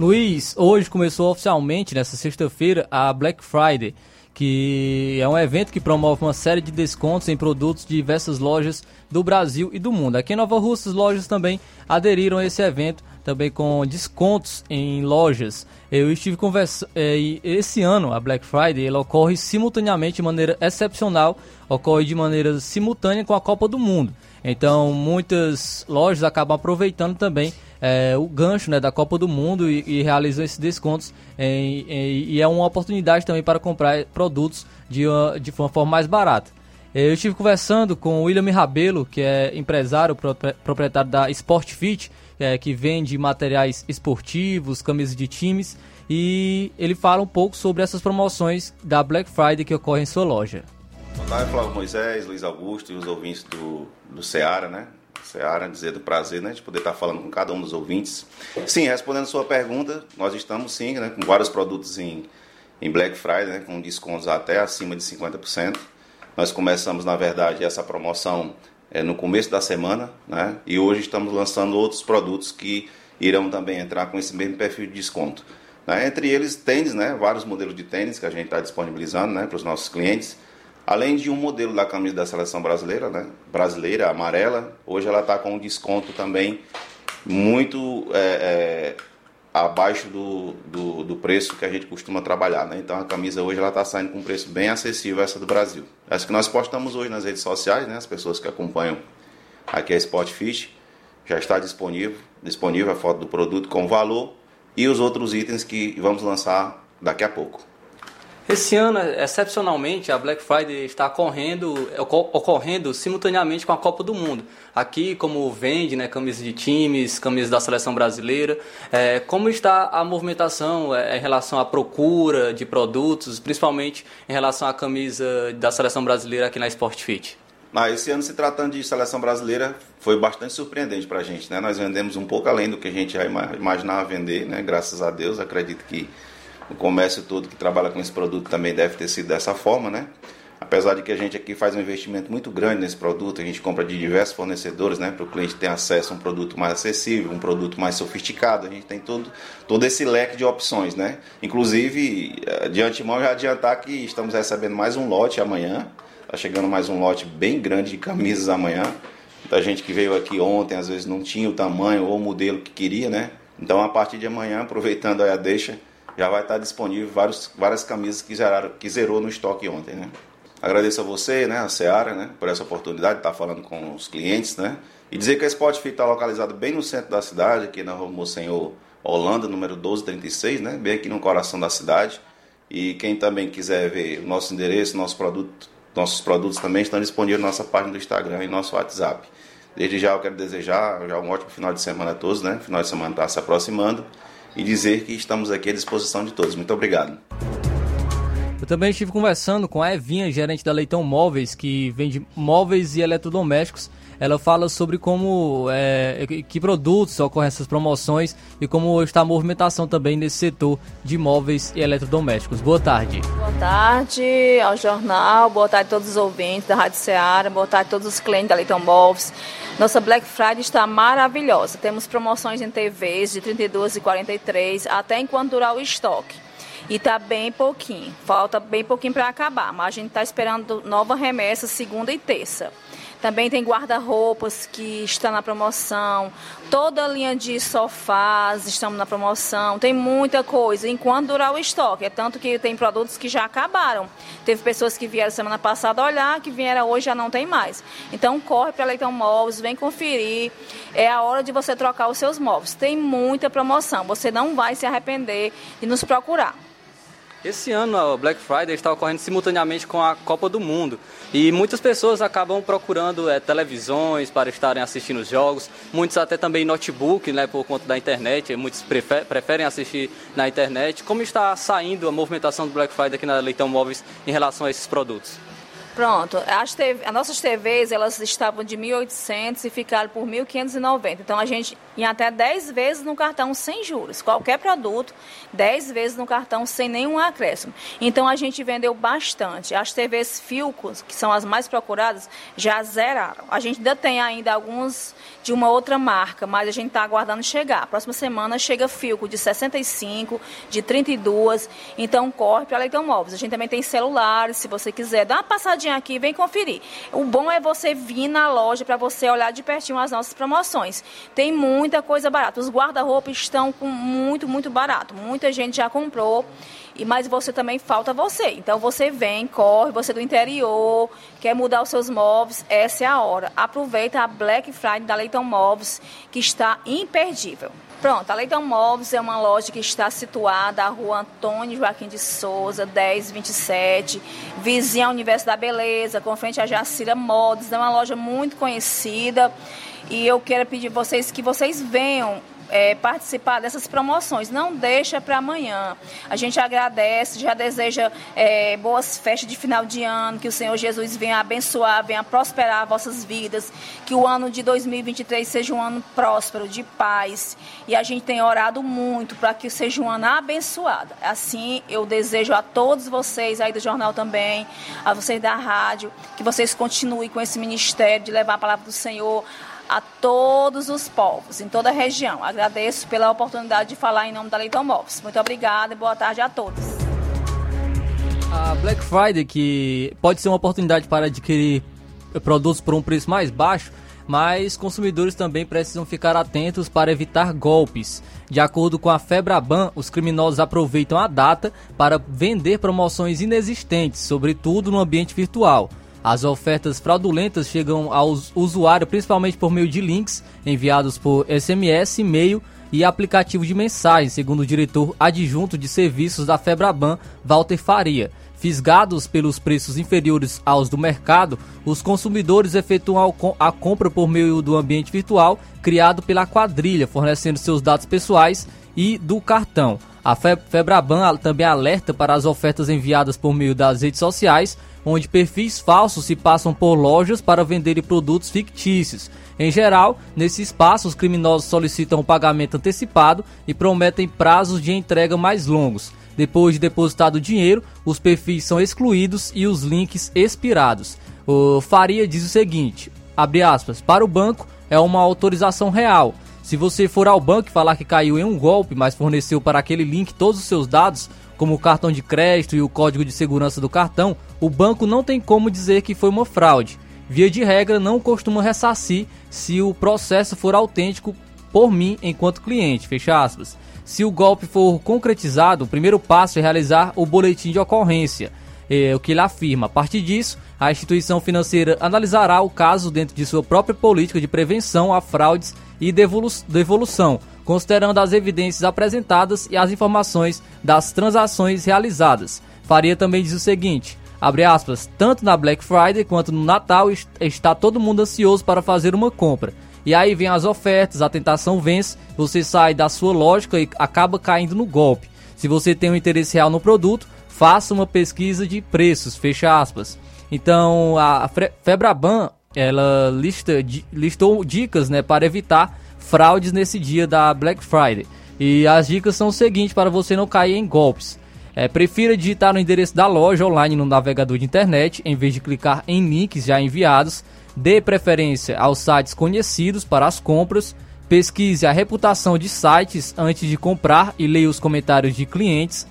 Luiz, hoje começou oficialmente, nessa sexta-feira, a Black Friday, que é um evento que promove uma série de descontos em produtos de diversas lojas do Brasil e do mundo. Aqui em Nova Rússia, as lojas também aderiram a esse evento, também com descontos em lojas. Eu estive conversando. É, esse ano, a Black Friday ela ocorre simultaneamente de maneira excepcional, ocorre de maneira simultânea com a Copa do Mundo. Então, muitas lojas acabam aproveitando também é, o gancho né, da Copa do Mundo e, e realizam esses descontos. Em, em, e é uma oportunidade também para comprar produtos de uma, de uma forma mais barata. Eu estive conversando com o William Rabelo, que é empresário, proprietário da Sport Fit, é, que vende materiais esportivos, camisas de times, e ele fala um pouco sobre essas promoções da Black Friday que ocorrem em sua loja. Olá, Flávio Moisés, Luiz Augusto e os ouvintes do, do Ceará, né? Seara, dizer do prazer né, de poder estar falando com cada um dos ouvintes. Sim, respondendo a sua pergunta, nós estamos sim né, com vários produtos em, em Black Friday, né, com descontos até acima de 50%. Nós começamos, na verdade, essa promoção é, no começo da semana né, e hoje estamos lançando outros produtos que irão também entrar com esse mesmo perfil de desconto. Né, entre eles, tênis, né, vários modelos de tênis que a gente está disponibilizando né, para os nossos clientes Além de um modelo da camisa da seleção brasileira, né? Brasileira, amarela, hoje ela está com um desconto também muito é, é, abaixo do, do, do, preço que a gente costuma trabalhar, né? Então a camisa hoje ela está saindo com um preço bem acessível essa do Brasil. Essa que nós postamos hoje nas redes sociais, né? As pessoas que acompanham aqui a Sportfish já está disponível, disponível a foto do produto com valor e os outros itens que vamos lançar daqui a pouco. Esse ano, excepcionalmente, a Black Friday está ocorrendo, ocorrendo simultaneamente com a Copa do Mundo. Aqui, como vende, né, camisas de times, camisas da seleção brasileira, é, como está a movimentação é, em relação à procura de produtos, principalmente em relação à camisa da seleção brasileira aqui na Sport Fit? Ah, esse ano, se tratando de seleção brasileira, foi bastante surpreendente para a gente. Né? Nós vendemos um pouco além do que a gente já imaginava vender, né? graças a Deus. Acredito que o comércio todo que trabalha com esse produto também deve ter sido dessa forma, né? Apesar de que a gente aqui faz um investimento muito grande nesse produto, a gente compra de diversos fornecedores, né, para o cliente ter acesso a um produto mais acessível, um produto mais sofisticado. A gente tem todo, todo esse leque de opções, né? Inclusive, eh, de antemão, já adiantar que estamos recebendo mais um lote amanhã. Está chegando mais um lote bem grande de camisas amanhã. Da gente que veio aqui ontem, às vezes não tinha o tamanho ou o modelo que queria, né? Então, a partir de amanhã, aproveitando a deixa, já vai estar disponível vários, várias camisas que, zeraram, que zerou no estoque ontem, né? Agradeço a você, né, a Seara, né, por essa oportunidade de estar falando com os clientes, né? E dizer que a Spotfit está localizado bem no centro da cidade, aqui na rua Monsenhor Holanda, número 1236, né? Bem aqui no coração da cidade. E quem também quiser ver o nosso endereço, nosso produto, nossos produtos também estão disponíveis na nossa página do Instagram e nosso WhatsApp. Desde já eu quero desejar já um ótimo final de semana a todos, né? Final de semana está se aproximando e dizer que estamos aqui à disposição de todos. Muito obrigado. Eu também estive conversando com a Evinha, gerente da Leitão Móveis, que vende móveis e eletrodomésticos. Ela fala sobre como é, que produtos ocorrem essas promoções e como está a movimentação também nesse setor de móveis e eletrodomésticos. Boa tarde. Boa tarde ao jornal, boa tarde a todos os ouvintes da Rádio Ceará, boa tarde a todos os clientes da Leitão Móveis. Nossa Black Friday está maravilhosa. Temos promoções em TVs de 32 e 43 até enquanto durar o estoque. E está bem pouquinho, falta bem pouquinho para acabar, mas a gente está esperando nova remessa segunda e terça. Também tem guarda-roupas que está na promoção. Toda a linha de sofás estamos na promoção. Tem muita coisa, enquanto durar o estoque. É tanto que tem produtos que já acabaram. Teve pessoas que vieram semana passada olhar, que vieram hoje já não tem mais. Então corre para Leitão Móveis, vem conferir. É a hora de você trocar os seus móveis. Tem muita promoção. Você não vai se arrepender de nos procurar. Esse ano a Black Friday está ocorrendo simultaneamente com a Copa do Mundo e muitas pessoas acabam procurando é, televisões para estarem assistindo os jogos, muitos até também notebook, né, por conta da internet, muitos preferem assistir na internet. Como está saindo a movimentação do Black Friday aqui na Leitão Móveis em relação a esses produtos? Pronto, as, TV, as nossas TVs elas estavam de 1.800 e ficaram por 1.590. Então a gente ia até 10 vezes no cartão sem juros. Qualquer produto, 10 vezes no cartão sem nenhum acréscimo. Então a gente vendeu bastante. As TVs Filcos, que são as mais procuradas, já zeraram. A gente ainda tem ainda alguns de uma outra marca, mas a gente está aguardando chegar. Próxima semana chega Filco de 65, de 32. Então corre para Leitão Móveis. A gente também tem celulares, se você quiser. Dá uma passadinha aqui, vem conferir. O bom é você vir na loja para você olhar de pertinho as nossas promoções. Tem muita coisa barata. Os guarda-roupa estão com muito, muito barato. Muita gente já comprou. E mas você também falta você. Então você vem, corre, você do interior, quer mudar os seus móveis, essa é a hora. Aproveita a Black Friday da Leitão Móveis, que está imperdível. Pronto, a Leitão Móveis é uma loja que está situada na rua Antônio Joaquim de Souza, 1027, vizinha ao Universo da Beleza, com frente a Jacira Modos. É uma loja muito conhecida e eu quero pedir vocês que vocês venham é, participar dessas promoções. Não deixa para amanhã. A gente agradece, já deseja é, boas festas de final de ano, que o Senhor Jesus venha abençoar, venha prosperar vossas vidas, que o ano de 2023 seja um ano próspero, de paz. E a gente tem orado muito para que seja um ano abençoado. Assim, eu desejo a todos vocês aí do jornal também, a vocês da rádio, que vocês continuem com esse ministério de levar a palavra do Senhor a todos os povos, em toda a região. Agradeço pela oportunidade de falar em nome da Leitão Móveis. Muito obrigada e boa tarde a todos. A Black Friday, que pode ser uma oportunidade para adquirir produtos por um preço mais baixo, mas consumidores também precisam ficar atentos para evitar golpes. De acordo com a Febraban, os criminosos aproveitam a data para vender promoções inexistentes, sobretudo no ambiente virtual. As ofertas fraudulentas chegam aos usuários principalmente por meio de links enviados por SMS, e-mail e aplicativo de mensagem, segundo o diretor adjunto de serviços da Febraban, Walter Faria. Fisgados pelos preços inferiores aos do mercado, os consumidores efetuam a compra por meio do ambiente virtual criado pela quadrilha, fornecendo seus dados pessoais e do cartão. A Febraban também alerta para as ofertas enviadas por meio das redes sociais, onde perfis falsos se passam por lojas para venderem produtos fictícios. Em geral, nesse espaço, os criminosos solicitam o pagamento antecipado e prometem prazos de entrega mais longos. Depois de depositado o dinheiro, os perfis são excluídos e os links expirados. O Faria diz o seguinte: aspas, para o banco é uma autorização real. Se você for ao banco e falar que caiu em um golpe, mas forneceu para aquele link todos os seus dados, como o cartão de crédito e o código de segurança do cartão, o banco não tem como dizer que foi uma fraude. Via de regra, não costuma ressarcir se o processo for autêntico por mim enquanto cliente. Fecha aspas. Se o golpe for concretizado, o primeiro passo é realizar o boletim de ocorrência, é o que ele afirma. A partir disso, a instituição financeira analisará o caso dentro de sua própria política de prevenção a fraudes e devolução, considerando as evidências apresentadas e as informações das transações realizadas. Faria também diz o seguinte: abre aspas, tanto na Black Friday quanto no Natal está todo mundo ansioso para fazer uma compra. E aí vem as ofertas, a tentação vence, você sai da sua lógica e acaba caindo no golpe. Se você tem um interesse real no produto, faça uma pesquisa de preços, fecha aspas. Então, a Febraban, ela lista, listou dicas né, para evitar fraudes nesse dia da Black Friday. E as dicas são o seguinte para você não cair em golpes. É, prefira digitar o endereço da loja online no navegador de internet, em vez de clicar em links já enviados. Dê preferência aos sites conhecidos para as compras. Pesquise a reputação de sites antes de comprar e leia os comentários de clientes.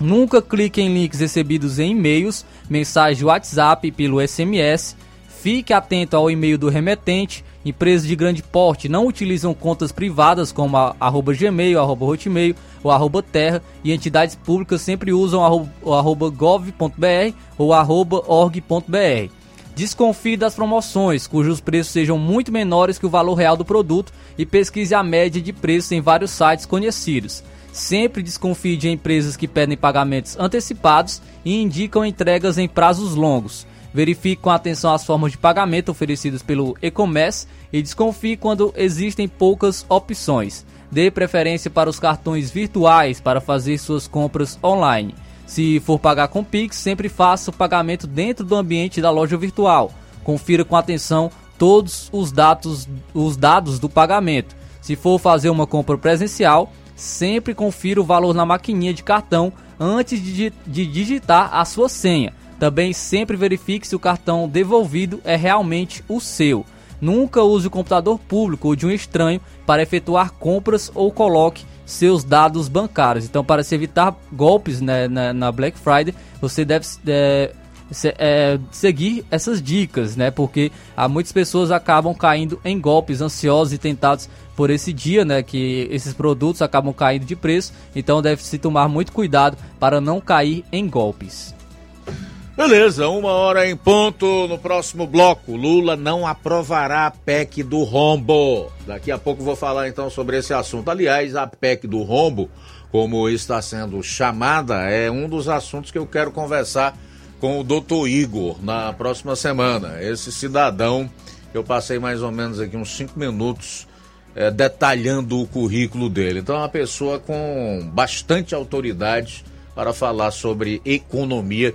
Nunca clique em links recebidos em e-mails, mensagem WhatsApp pelo SMS. Fique atento ao e-mail do remetente. Empresas de grande porte não utilizam contas privadas como a, arroba Gmail, arroba Hotmail ou arroba Terra e entidades públicas sempre usam arroba, arroba gov.br ou arroba org.br. Desconfie das promoções, cujos preços sejam muito menores que o valor real do produto e pesquise a média de preços em vários sites conhecidos. Sempre desconfie de empresas que pedem pagamentos antecipados e indicam entregas em prazos longos. Verifique com atenção as formas de pagamento oferecidas pelo e-commerce e desconfie quando existem poucas opções. Dê preferência para os cartões virtuais para fazer suas compras online. Se for pagar com Pix, sempre faça o pagamento dentro do ambiente da loja virtual. Confira com atenção todos os dados, os dados do pagamento. Se for fazer uma compra presencial, sempre confira o valor na maquininha de cartão antes de, digitar a sua senha. Também sempre verifique se o cartão devolvido é realmente o seu. Nunca use o computador público ou de um estranho para efetuar compras ou coloque seus dados bancários. Então, para se evitar golpes né, na, na, Black Friday, você deve é, se, é, seguir essas dicas, né? Porque há muitas pessoas acabam caindo em golpes ansiosos e tentados por esse dia, né? Que esses produtos acabam caindo de preço. Então, deve-se tomar muito cuidado para não cair em golpes. Beleza, uma hora em ponto no próximo bloco. Lula não aprovará a PEC do rombo. Daqui a pouco vou falar então sobre esse assunto. Aliás, a PEC do rombo, como está sendo chamada, é um dos assuntos que eu quero conversar com o doutor Igor na próxima semana. Esse cidadão, eu passei mais ou menos aqui uns cinco minutos é, detalhando o currículo dele. Então, é uma pessoa com bastante autoridade para falar sobre economia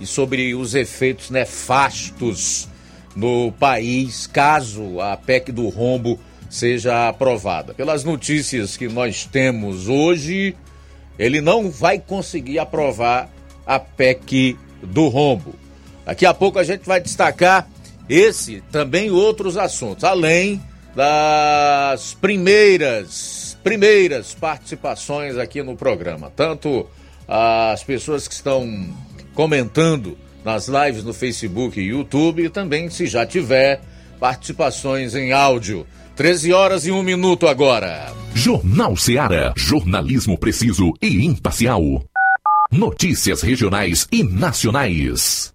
e sobre os efeitos nefastos no país caso a PEC do rombo seja aprovada. Pelas notícias que nós temos hoje, ele não vai conseguir aprovar a PEC do rombo. Daqui a pouco a gente vai destacar esse também outros assuntos, além das primeiras primeiras participações aqui no programa, tanto as pessoas que estão comentando nas lives no Facebook e YouTube e também se já tiver participações em áudio. 13 horas e 1 minuto agora. Jornal Seara. Jornalismo preciso e imparcial. Notícias regionais e nacionais.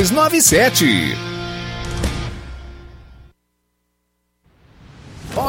6297.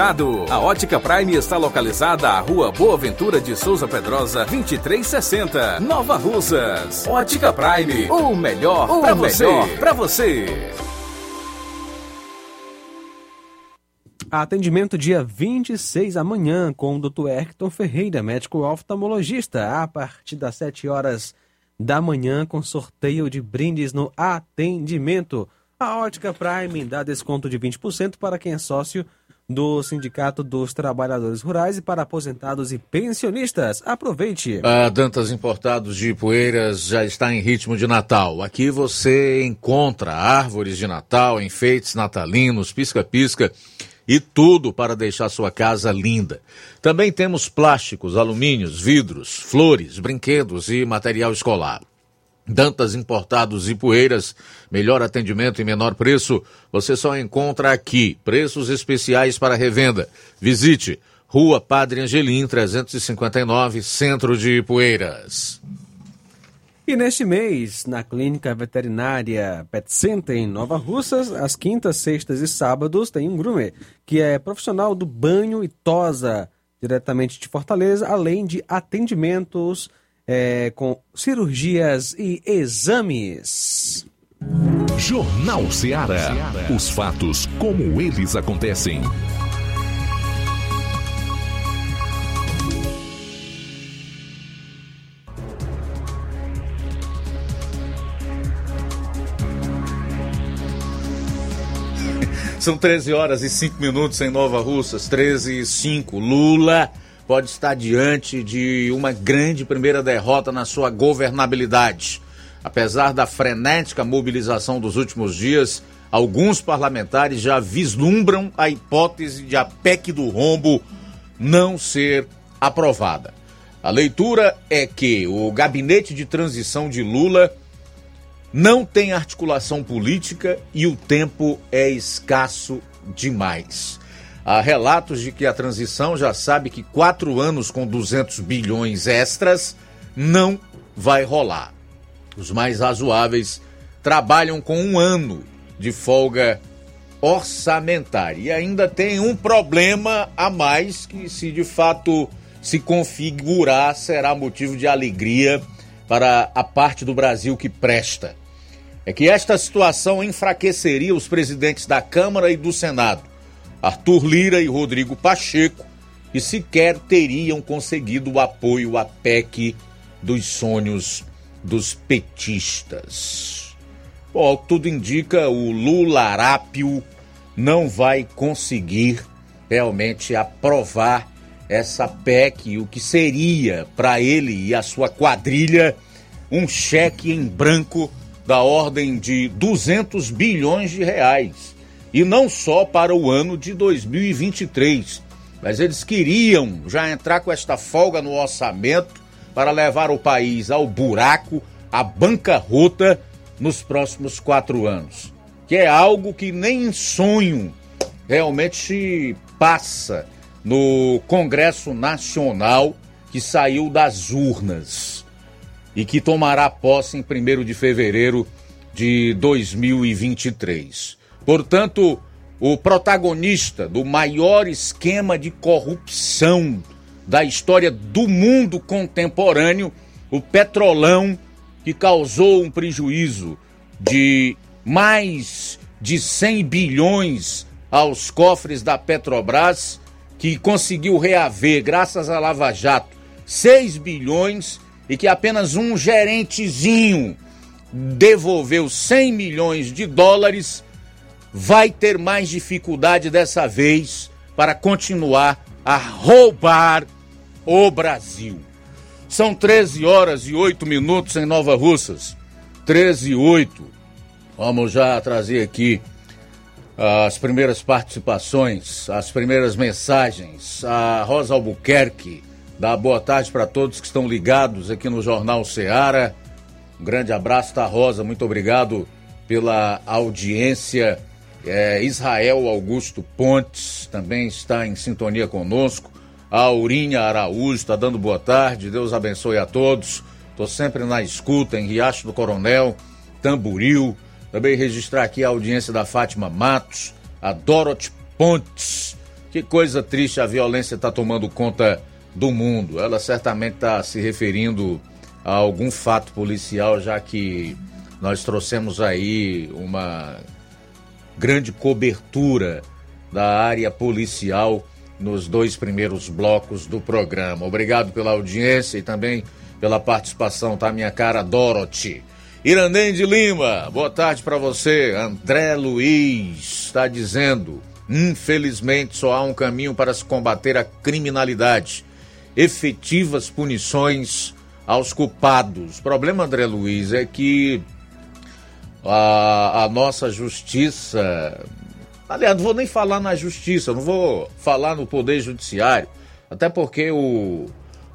A Ótica Prime está localizada à Rua Boa Ventura de Souza Pedrosa, 2360, Nova Russas. Ótica Prime, o melhor para você. Pra você. Atendimento dia 26 amanhã com o Dr. Erkton Ferreira, médico oftalmologista, a partir das 7 horas da manhã com sorteio de brindes no atendimento. A Ótica Prime dá desconto de 20% para quem é sócio do Sindicato dos Trabalhadores Rurais e para aposentados e pensionistas. Aproveite! A Dantas Importados de Poeiras já está em ritmo de Natal. Aqui você encontra árvores de Natal, enfeites natalinos, pisca-pisca e tudo para deixar sua casa linda. Também temos plásticos, alumínios, vidros, flores, brinquedos e material escolar. Dantas Importados e Poeiras, melhor atendimento e menor preço, você só encontra aqui. Preços especiais para revenda. Visite Rua Padre Angelim, 359, Centro de Poeiras. E neste mês, na Clínica Veterinária Pet Center em Nova Russas, às quintas, sextas e sábados, tem um groomer que é profissional do banho e tosa, diretamente de Fortaleza, além de atendimentos é, com cirurgias e exames. Jornal Ceará. Os fatos como eles acontecem. São 13 horas e 5 minutos em Nova Russas, 13 e 5. Lula pode estar diante de uma grande primeira derrota na sua governabilidade. Apesar da frenética mobilização dos últimos dias, alguns parlamentares já vislumbram a hipótese de a PEC do rombo não ser aprovada. A leitura é que o gabinete de transição de Lula não tem articulação política e o tempo é escasso demais. Há relatos de que a transição já sabe que quatro anos com 200 bilhões extras não vai rolar. Os mais razoáveis trabalham com um ano de folga orçamentária. E ainda tem um problema a mais que, se de fato se configurar, será motivo de alegria para a parte do Brasil que presta. É que esta situação enfraqueceria os presidentes da Câmara e do Senado, Arthur Lira e Rodrigo Pacheco, que sequer teriam conseguido o apoio à PEC dos sonhos dos petistas. Bom, tudo indica, o Lula Arápio não vai conseguir realmente aprovar essa PEC, o que seria para ele e a sua quadrilha um cheque em branco da ordem de 200 bilhões de reais. E não só para o ano de 2023, mas eles queriam já entrar com esta folga no orçamento para levar o país ao buraco, à bancarrota nos próximos quatro anos. Que é algo que nem em sonho realmente passa no Congresso Nacional que saiu das urnas e que tomará posse em 1 de fevereiro de 2023. Portanto, o protagonista do maior esquema de corrupção da história do mundo contemporâneo, o Petrolão, que causou um prejuízo de mais de 100 bilhões aos cofres da Petrobras, que conseguiu reaver, graças a Lava Jato, 6 bilhões e que apenas um gerentezinho devolveu 100 milhões de dólares, vai ter mais dificuldade dessa vez para continuar a roubar o Brasil. São 13 horas e 8 minutos em Nova Russas. 13 e 8. Vamos já trazer aqui as primeiras participações, as primeiras mensagens. A Rosa Albuquerque dá boa tarde para todos que estão ligados aqui no Jornal Seara. Um grande abraço, tá, Rosa? Muito obrigado pela audiência. É, Israel Augusto Pontes também está em sintonia conosco. A Aurinha Araújo está dando boa tarde. Deus abençoe a todos. Estou sempre na escuta em Riacho do Coronel, Tamburil. Também registrar aqui a audiência da Fátima Matos, a Dorothy Pontes. Que coisa triste a violência está tomando conta do mundo. Ela certamente está se referindo a algum fato policial, já que nós trouxemos aí uma grande cobertura da área policial nos dois primeiros blocos do programa. Obrigado pela audiência e também pela participação, tá, minha cara Dorothy. Iraném de Lima, boa tarde para você. André Luiz está dizendo: infelizmente só há um caminho para se combater a criminalidade. Efetivas punições aos culpados. O problema, André Luiz, é que a, a nossa justiça. Aliás, não vou nem falar na justiça, não vou falar no Poder Judiciário, até porque o,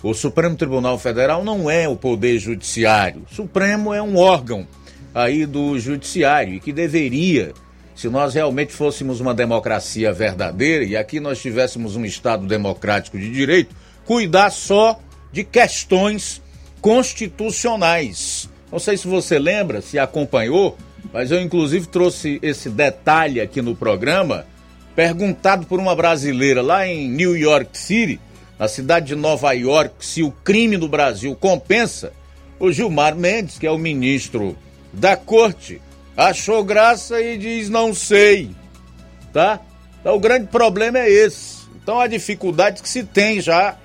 o Supremo Tribunal Federal não é o Poder Judiciário. O Supremo é um órgão aí do Judiciário e que deveria, se nós realmente fôssemos uma democracia verdadeira e aqui nós tivéssemos um Estado democrático de direito, cuidar só de questões constitucionais. Não sei se você lembra, se acompanhou, mas eu inclusive trouxe esse detalhe aqui no programa, perguntado por uma brasileira lá em New York City, na cidade de Nova York, se o crime no Brasil compensa. O Gilmar Mendes, que é o ministro da corte, achou graça e diz não sei, tá? Então o grande problema é esse. Então a dificuldade que se tem já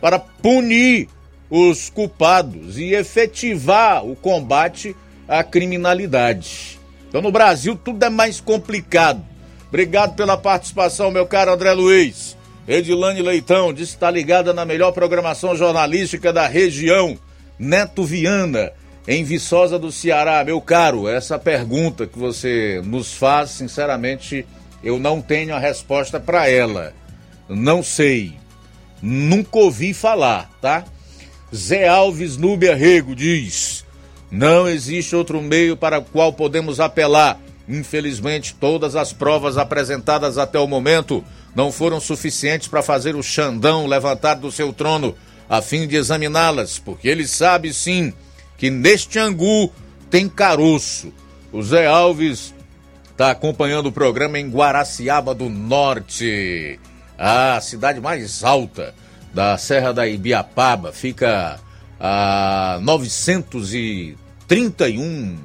para punir os culpados e efetivar o combate à criminalidade. Então no Brasil tudo é mais complicado. Obrigado pela participação, meu caro André Luiz. Edilane Leitão diz que está ligada na melhor programação jornalística da região. Neto Viana, em Viçosa do Ceará. Meu caro, essa pergunta que você nos faz, sinceramente, eu não tenho a resposta para ela. Não sei. Nunca ouvi falar, tá? Zé Alves Núbia Rego diz: Não existe outro meio para o qual podemos apelar. Infelizmente, todas as provas apresentadas até o momento não foram suficientes para fazer o Xandão levantar do seu trono a fim de examiná-las, porque ele sabe sim que neste angu tem caroço. O Zé Alves está acompanhando o programa em Guaraciaba do Norte, a cidade mais alta da Serra da Ibiapaba, fica a 931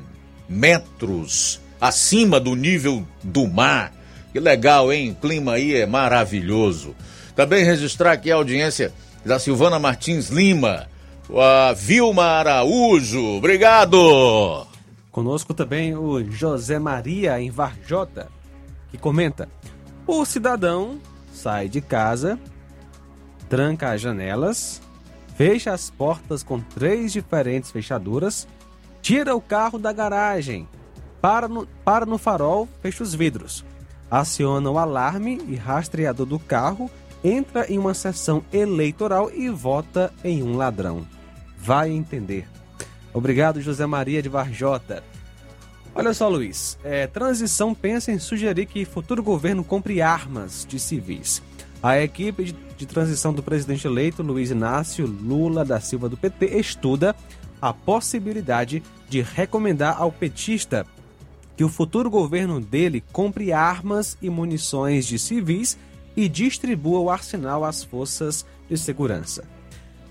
metros acima do nível do mar. Que legal, hein? O clima aí é maravilhoso. Também registrar aqui a audiência da Silvana Martins Lima, a Vilma Araújo. Obrigado! Conosco também o José Maria em Varjota, que comenta: O cidadão sai de casa, tranca as janelas, fecha as portas com três diferentes fechaduras, tira o carro da garagem, para no, para no farol, fecha os vidros, aciona o alarme e rastreador do carro, entra em uma sessão eleitoral e vota em um ladrão. Vai entender. Obrigado, José Maria de Varjota. Olha só, Luiz. É, transição pensa em sugerir que futuro governo compre armas de civis. A equipe de, de transição do presidente eleito, Luiz Inácio Lula da Silva do PT, estuda a possibilidade de recomendar ao petista que o futuro governo dele compre armas e munições de civis e distribua o arsenal às forças de segurança.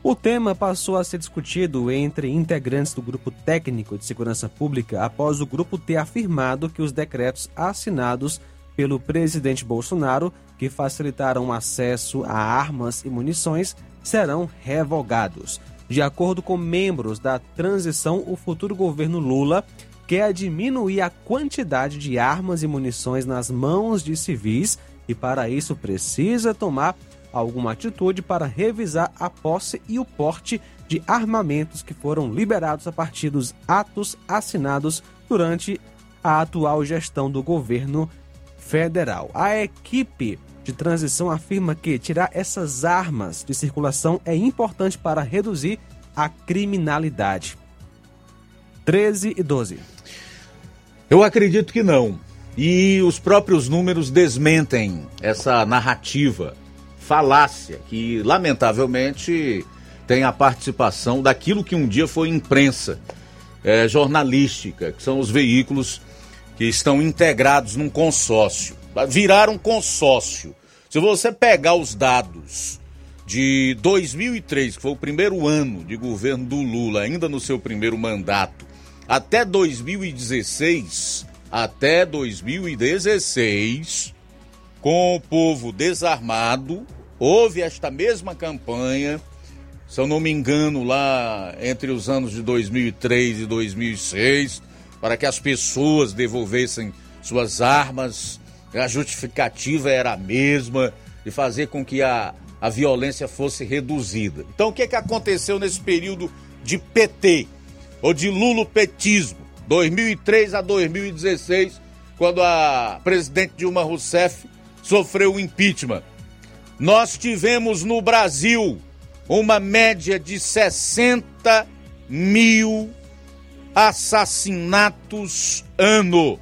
O tema passou a ser discutido entre integrantes do Grupo Técnico de Segurança Pública após o grupo ter afirmado que os decretos assinados pelo presidente Bolsonaro, que facilitaram o acesso a armas e munições, serão revogados. De acordo com membros da transição, o futuro governo Lula quer diminuir a quantidade de armas e munições nas mãos de civis e, para isso, precisa tomar alguma atitude para revisar a posse e o porte de armamentos que foram liberados a partir dos atos assinados durante a atual gestão do governo federal. A equipe de transição afirma que tirar essas armas de circulação é importante para reduzir a criminalidade. 13 e 12. Eu acredito que não. E os próprios números desmentem essa narrativa falácia que, lamentavelmente, tem a participação daquilo que um dia foi imprensa é, jornalística, que são os veículos que estão integrados num consórcio. Viraram consórcio. Se você pegar os dados de 2003, que foi o primeiro ano de governo do Lula, ainda no seu primeiro mandato, até 2016, até 2016, com o povo desarmado, houve esta mesma campanha, se eu não me engano, lá entre os anos de 2003 e 2006, para que as pessoas devolvessem suas armas. A justificativa era a mesma, de fazer com que a, a violência fosse reduzida. Então, o que, é que aconteceu nesse período de PT, ou de lulopetismo, 2003 a 2016, quando a presidente Dilma Rousseff sofreu o impeachment. Nós tivemos no Brasil uma média de 60 mil assassinatos ano.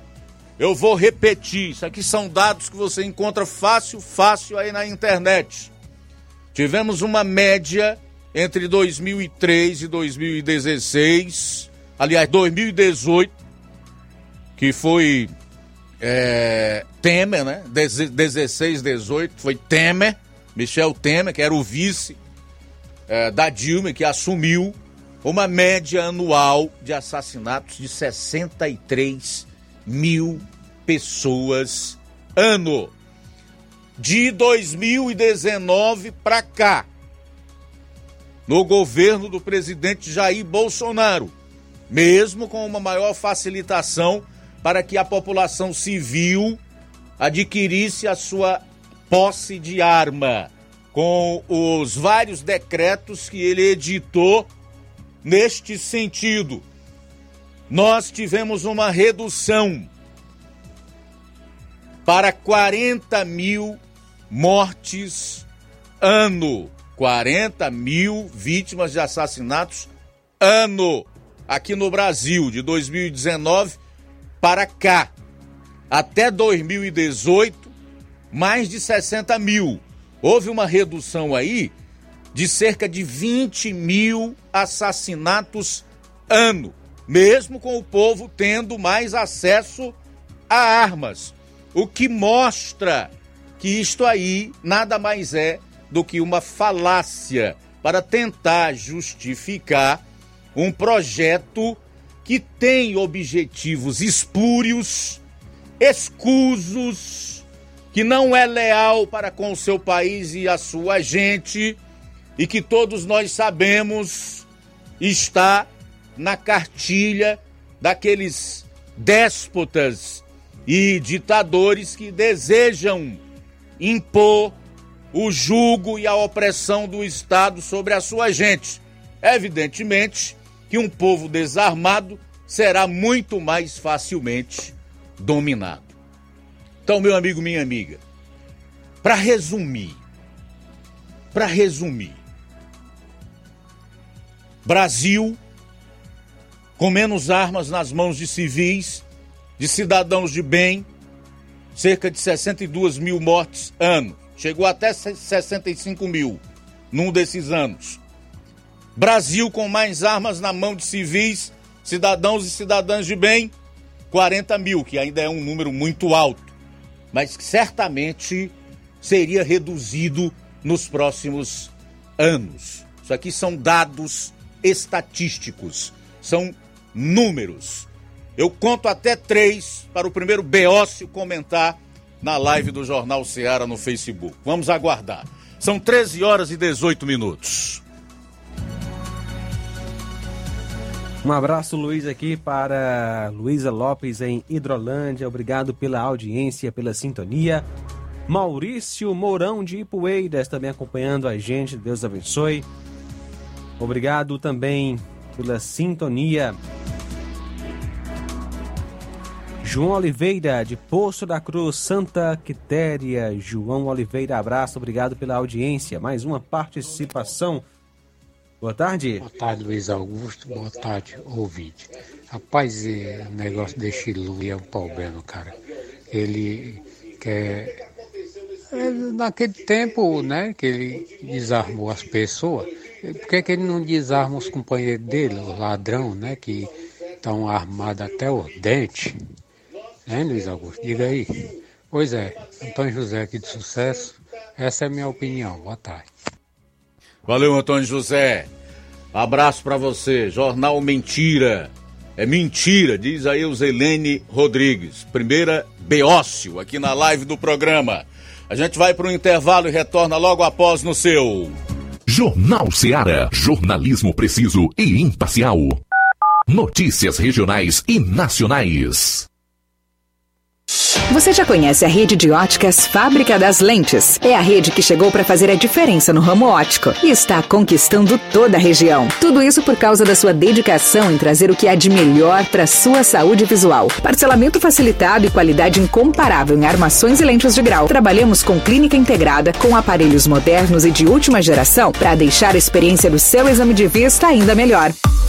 Eu vou repetir, isso aqui são dados que você encontra fácil, fácil aí na internet. Tivemos uma média entre 2003 e 2016, aliás, 2018, que foi é, Temer, né? 16, 18, foi Temer, Michel Temer, que era o vice é, da Dilma, que assumiu uma média anual de assassinatos de 63 mil pessoas ano. De 2019 para cá, no governo do presidente Jair Bolsonaro, mesmo com uma maior facilitação para que a população civil adquirisse a sua posse de arma, com os vários decretos que ele editou neste sentido. Nós tivemos uma redução para 40 mil mortes ano. 40 mil vítimas de assassinatos ano aqui no Brasil, de 2019 para cá. Até 2018, mais de 60 mil. Houve uma redução aí de cerca de 20 mil assassinatos ano, mesmo com o povo tendo mais acesso a armas. O que mostra que isto aí nada mais é do que uma falácia para tentar justificar um projeto que tem objetivos espúrios, escusos, que não é leal para com o seu país e a sua gente e que todos nós sabemos está na cartilha daqueles déspotas e ditadores que desejam impor o jugo e a opressão do Estado sobre a sua gente. Evidentemente que um povo desarmado será muito mais facilmente dominado. Então, meu amigo, minha amiga, para resumir, para resumir, Brasil com menos armas nas mãos de civis, de cidadãos de bem, cerca de 62 mil mortes ano. Chegou até 65 mil num desses anos. Brasil com mais armas na mão de civis, cidadãos e cidadãs de bem, 40 mil, que ainda é um número muito alto, mas que certamente seria reduzido nos próximos anos. Isso aqui são dados estatísticos, são números. Eu conto até três para o primeiro Beócio comentar na live do Jornal Ceará no Facebook. Vamos aguardar. São 13 horas e 18 minutos. Um abraço, Luiz, aqui para Luísa Lopes em Hidrolândia. Obrigado pela audiência, pela sintonia. Maurício Mourão de Ipueiras também acompanhando a gente. Deus abençoe. Obrigado também pela sintonia. João Oliveira, de Poço da Cruz, Santa Quitéria. João Oliveira, abraço, obrigado pela audiência. Mais uma participação. Boa tarde. Boa tarde, Luiz Augusto. Boa tarde, ouvinte. Rapaz, o negócio de Chilu é um problema, cara. Ele quer. É, naquele tempo, né, que ele desarmou as pessoas, por que, que ele não desarma os companheiros dele, os ladrão, né, que estão armados até os dentes? Hein, Luiz Augusto? Diga aí. Pois é, Antônio José aqui de sucesso. Essa é a minha opinião. Boa tarde. Valeu, Antônio José. Abraço para você. Jornal Mentira. É mentira, diz aí o Zelene Rodrigues. Primeira Beócio aqui na live do programa. A gente vai para o intervalo e retorna logo após no seu. Jornal Ceará. Jornalismo preciso e imparcial. Notícias regionais e nacionais. Você já conhece a rede de óticas Fábrica das Lentes? É a rede que chegou para fazer a diferença no ramo óptico e está conquistando toda a região. Tudo isso por causa da sua dedicação em trazer o que há de melhor para sua saúde visual. Parcelamento facilitado e qualidade incomparável em armações e lentes de grau. Trabalhamos com clínica integrada, com aparelhos modernos e de última geração para deixar a experiência do seu exame de vista ainda melhor.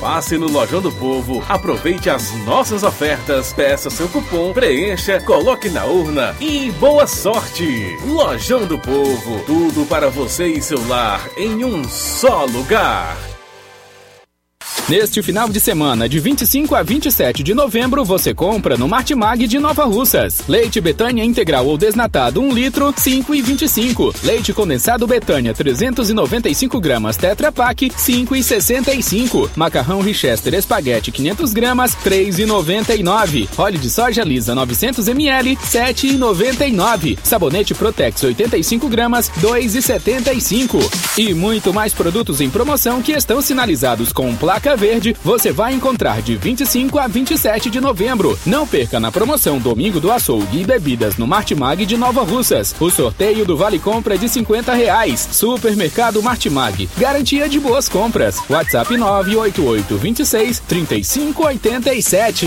Passe no Lojão do Povo, aproveite as nossas ofertas, peça seu cupom, preencha, coloque na urna e boa sorte! Lojão do Povo, tudo para você e seu lar em um só lugar. Neste final de semana, de 25 a 27 de novembro, você compra no Martimag de Nova Russas. Leite Betânia integral ou desnatado 1 litro, 5,25. Leite condensado Betânia 395 gramas Tetra Pak, 5,65. Macarrão Richester Espaguete 500 gramas, 3,99. Óleo de soja lisa 900 ml, 7,99. Sabonete Protex 85 gramas, 2,75. E muito mais produtos em promoção que estão sinalizados com placa verde, você vai encontrar de 25 a 27 de novembro. Não perca na promoção Domingo do Açougue e Bebidas no Martimag de Nova Russas. O sorteio do Vale Compra é de 50 reais. Supermercado Martimag. Garantia de boas compras. WhatsApp 988 26 3587.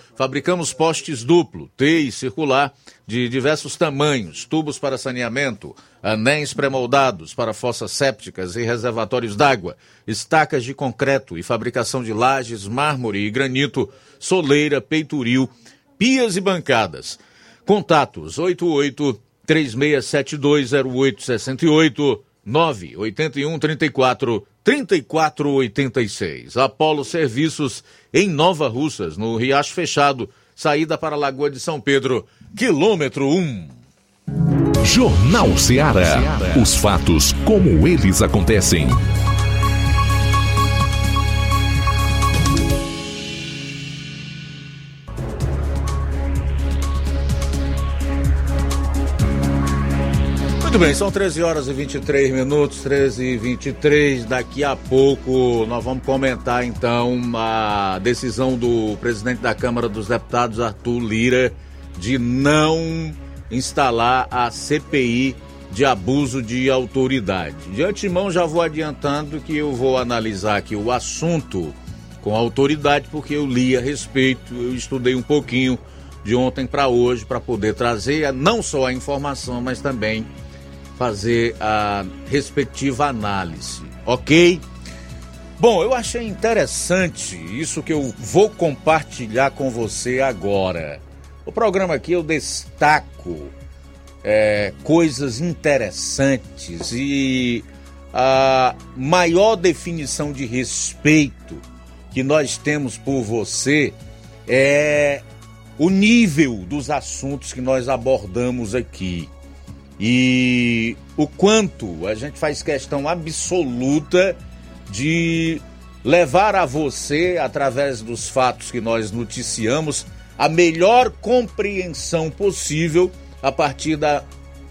Fabricamos postes duplo, T e circular, de diversos tamanhos, tubos para saneamento, anéis pré-moldados para fossas sépticas e reservatórios d'água, estacas de concreto e fabricação de lajes, mármore e granito, soleira, peitoril, pias e bancadas. Contatos 88 36720868 981 34 3486. Apolo Serviços em Nova Russas, no Riacho Fechado, saída para a Lagoa de São Pedro, quilômetro 1. Jornal Ceará. Os fatos como eles acontecem. Muito bem, são 13 horas e 23 minutos, 13 e 23. Daqui a pouco nós vamos comentar então a decisão do presidente da Câmara dos Deputados, Arthur Lira, de não instalar a CPI de abuso de autoridade. De antemão já vou adiantando que eu vou analisar aqui o assunto com autoridade, porque eu li a respeito, eu estudei um pouquinho de ontem para hoje para poder trazer não só a informação, mas também fazer a respectiva análise, ok? Bom, eu achei interessante isso que eu vou compartilhar com você agora. O programa aqui eu destaco é, coisas interessantes e a maior definição de respeito que nós temos por você é o nível dos assuntos que nós abordamos aqui e o quanto a gente faz questão absoluta de levar a você, através dos fatos que nós noticiamos, a melhor compreensão possível a partir da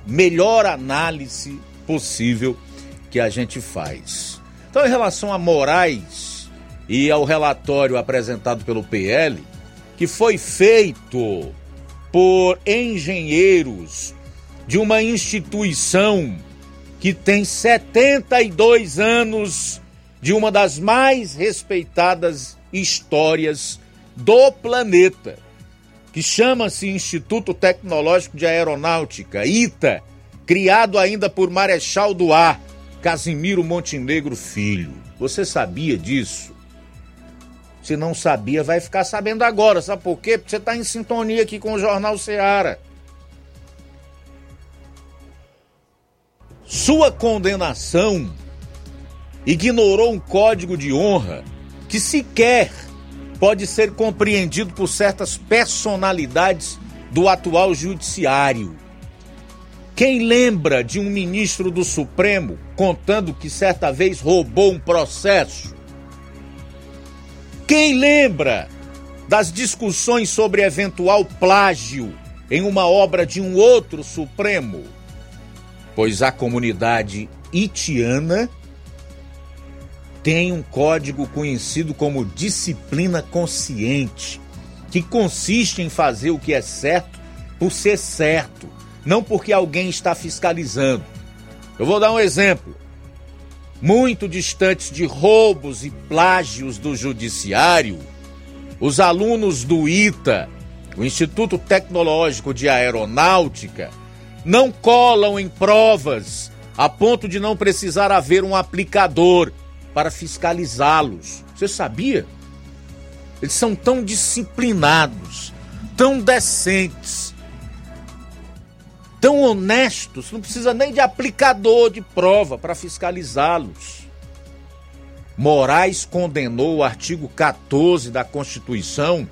melhor análise possível que a gente faz. Então, em relação a Moraes e ao relatório apresentado pelo PL, que foi feito por engenheiros de uma instituição que tem 72 anos de uma das mais respeitadas histórias do planeta, que chama-se Instituto Tecnológico de Aeronáutica, ITA, criado ainda por Marechal do Ar, Casimiro Montenegro Filho. Você sabia disso? Se não sabia, vai ficar sabendo agora. Sabe por quê? Porque você está em sintonia aqui com o Jornal Seara. Sua condenação ignorou um código de honra que sequer pode ser compreendido por certas personalidades do atual judiciário. Quem lembra de um ministro do Supremo contando que certa vez roubou um processo? Quem lembra das discussões sobre eventual plágio em uma obra de um outro Supremo? Pois a comunidade itiana tem um código conhecido como disciplina consciente, que consiste em fazer o que é certo por ser certo, não porque alguém está fiscalizando. Eu vou dar um exemplo. muito distantes de roubos e plágios do judiciário, os alunos do ITA, o Instituto Tecnológico de Aeronáutica, não colam em provas a ponto de não precisar haver um aplicador para fiscalizá-los. Você sabia? Eles são tão disciplinados, tão decentes, tão honestos, não precisa nem de aplicador de prova para fiscalizá-los. Moraes condenou o artigo 14 da Constituição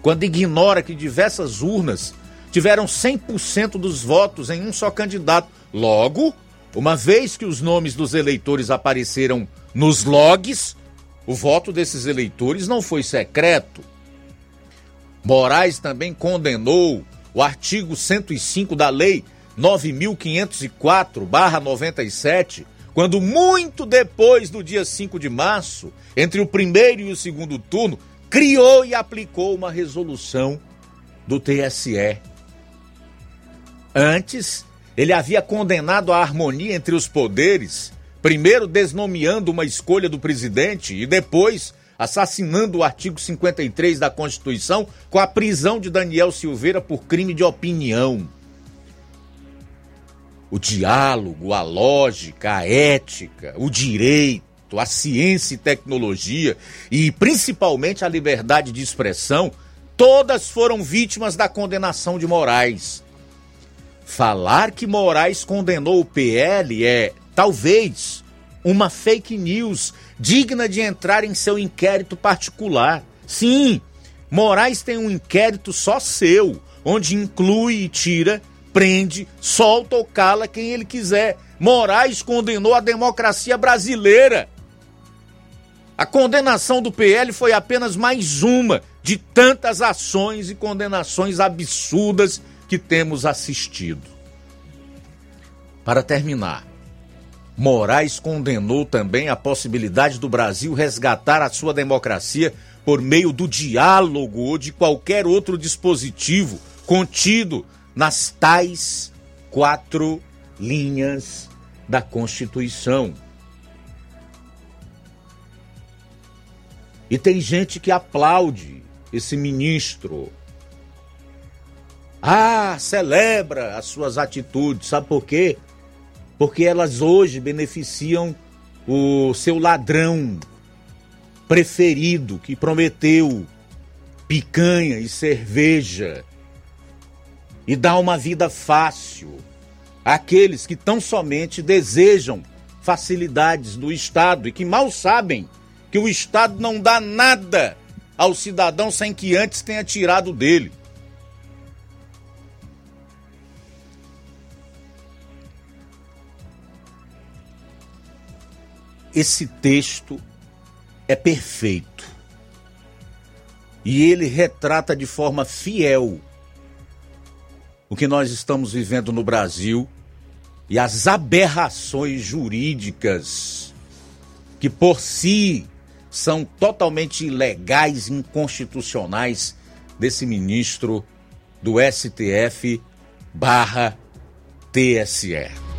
quando ignora que diversas urnas tiveram 100% dos votos em um só candidato. Logo, uma vez que os nomes dos eleitores apareceram nos logs, o voto desses eleitores não foi secreto. Moraes também condenou o artigo 105 da Lei 9504-97, quando muito depois do dia 5 de março, entre o primeiro e o segundo turno, criou e aplicou uma resolução do TSE. Antes, ele havia condenado a harmonia entre os poderes, primeiro desnomeando uma escolha do presidente e depois assassinando o artigo 53 da Constituição com a prisão de Daniel Silveira por crime de opinião. O diálogo, a lógica, a ética, o direito, a ciência e tecnologia e principalmente a liberdade de expressão, todas foram vítimas da condenação de Moraes. Falar que Moraes condenou o PL é, talvez, uma fake news digna de entrar em seu inquérito particular. Sim, Moraes tem um inquérito só seu, onde inclui e tira, prende, solta ou cala quem ele quiser. Moraes condenou a democracia brasileira. A condenação do PL foi apenas mais uma de tantas ações e condenações absurdas que temos assistido. Para terminar, Moraes condenou também a possibilidade do Brasil resgatar a sua democracia por meio do diálogo ou de qualquer outro dispositivo contido nas tais quatro linhas da Constituição. E tem gente que aplaude esse ministro ah, celebra as suas atitudes. Sabe por quê? Porque elas hoje beneficiam o seu ladrão preferido que prometeu picanha e cerveja e dá uma vida fácil àqueles que tão somente desejam facilidades do Estado e que mal sabem que o Estado não dá nada ao cidadão sem que antes tenha tirado dele. Esse texto é perfeito. E ele retrata de forma fiel o que nós estamos vivendo no Brasil e as aberrações jurídicas que por si são totalmente ilegais inconstitucionais desse ministro do STF barra TSE.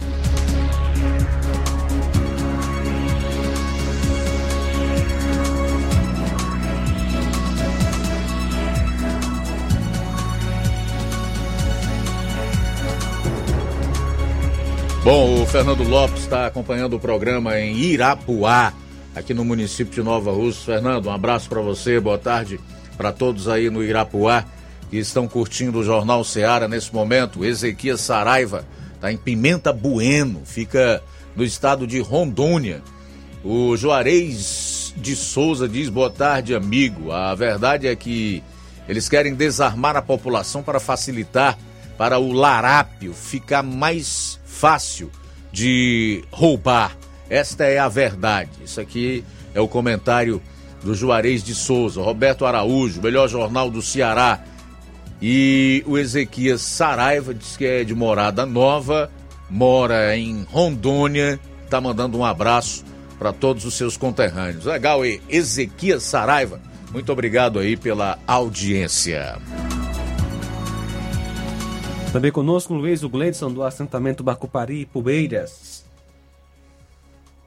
Bom, o Fernando Lopes está acompanhando o programa em Irapuá, aqui no município de Nova Rússia. Fernando, um abraço para você, boa tarde para todos aí no Irapuá que estão curtindo o Jornal Seara nesse momento. Ezequias Saraiva está em Pimenta Bueno, fica no estado de Rondônia. O Juarez de Souza diz: boa tarde, amigo. A verdade é que eles querem desarmar a população para facilitar para o larápio ficar mais fácil de roubar. Esta é a verdade. Isso aqui é o comentário do Juarez de Souza, Roberto Araújo, melhor jornal do Ceará. E o Ezequias Saraiva diz que é de morada nova, mora em Rondônia, tá mandando um abraço para todos os seus conterrâneos. Legal, e Ezequias Saraiva, muito obrigado aí pela audiência. Também conosco Luiz Gleidson do assentamento Bacupari, Pubeiras.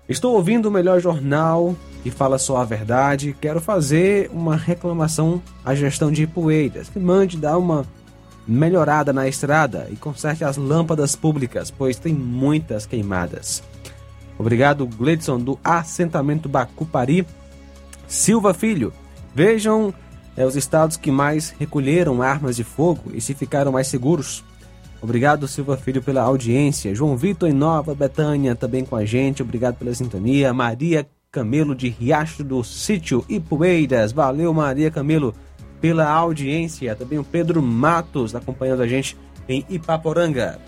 Estou ouvindo o melhor jornal que fala só a verdade. Quero fazer uma reclamação à gestão de Ipueiras, que mande dar uma melhorada na estrada e conserte as lâmpadas públicas, pois tem muitas queimadas. Obrigado, Gledson, do assentamento Bacupari. Silva Filho, vejam é, os estados que mais recolheram armas de fogo e se ficaram mais seguros. Obrigado, Silva Filho, pela audiência. João Vitor em Nova Betânia também com a gente. Obrigado pela sintonia. Maria Camelo de Riacho do Sítio Ipueiras. Valeu, Maria Camelo, pela audiência. Também o Pedro Matos acompanhando a gente em Ipaporanga.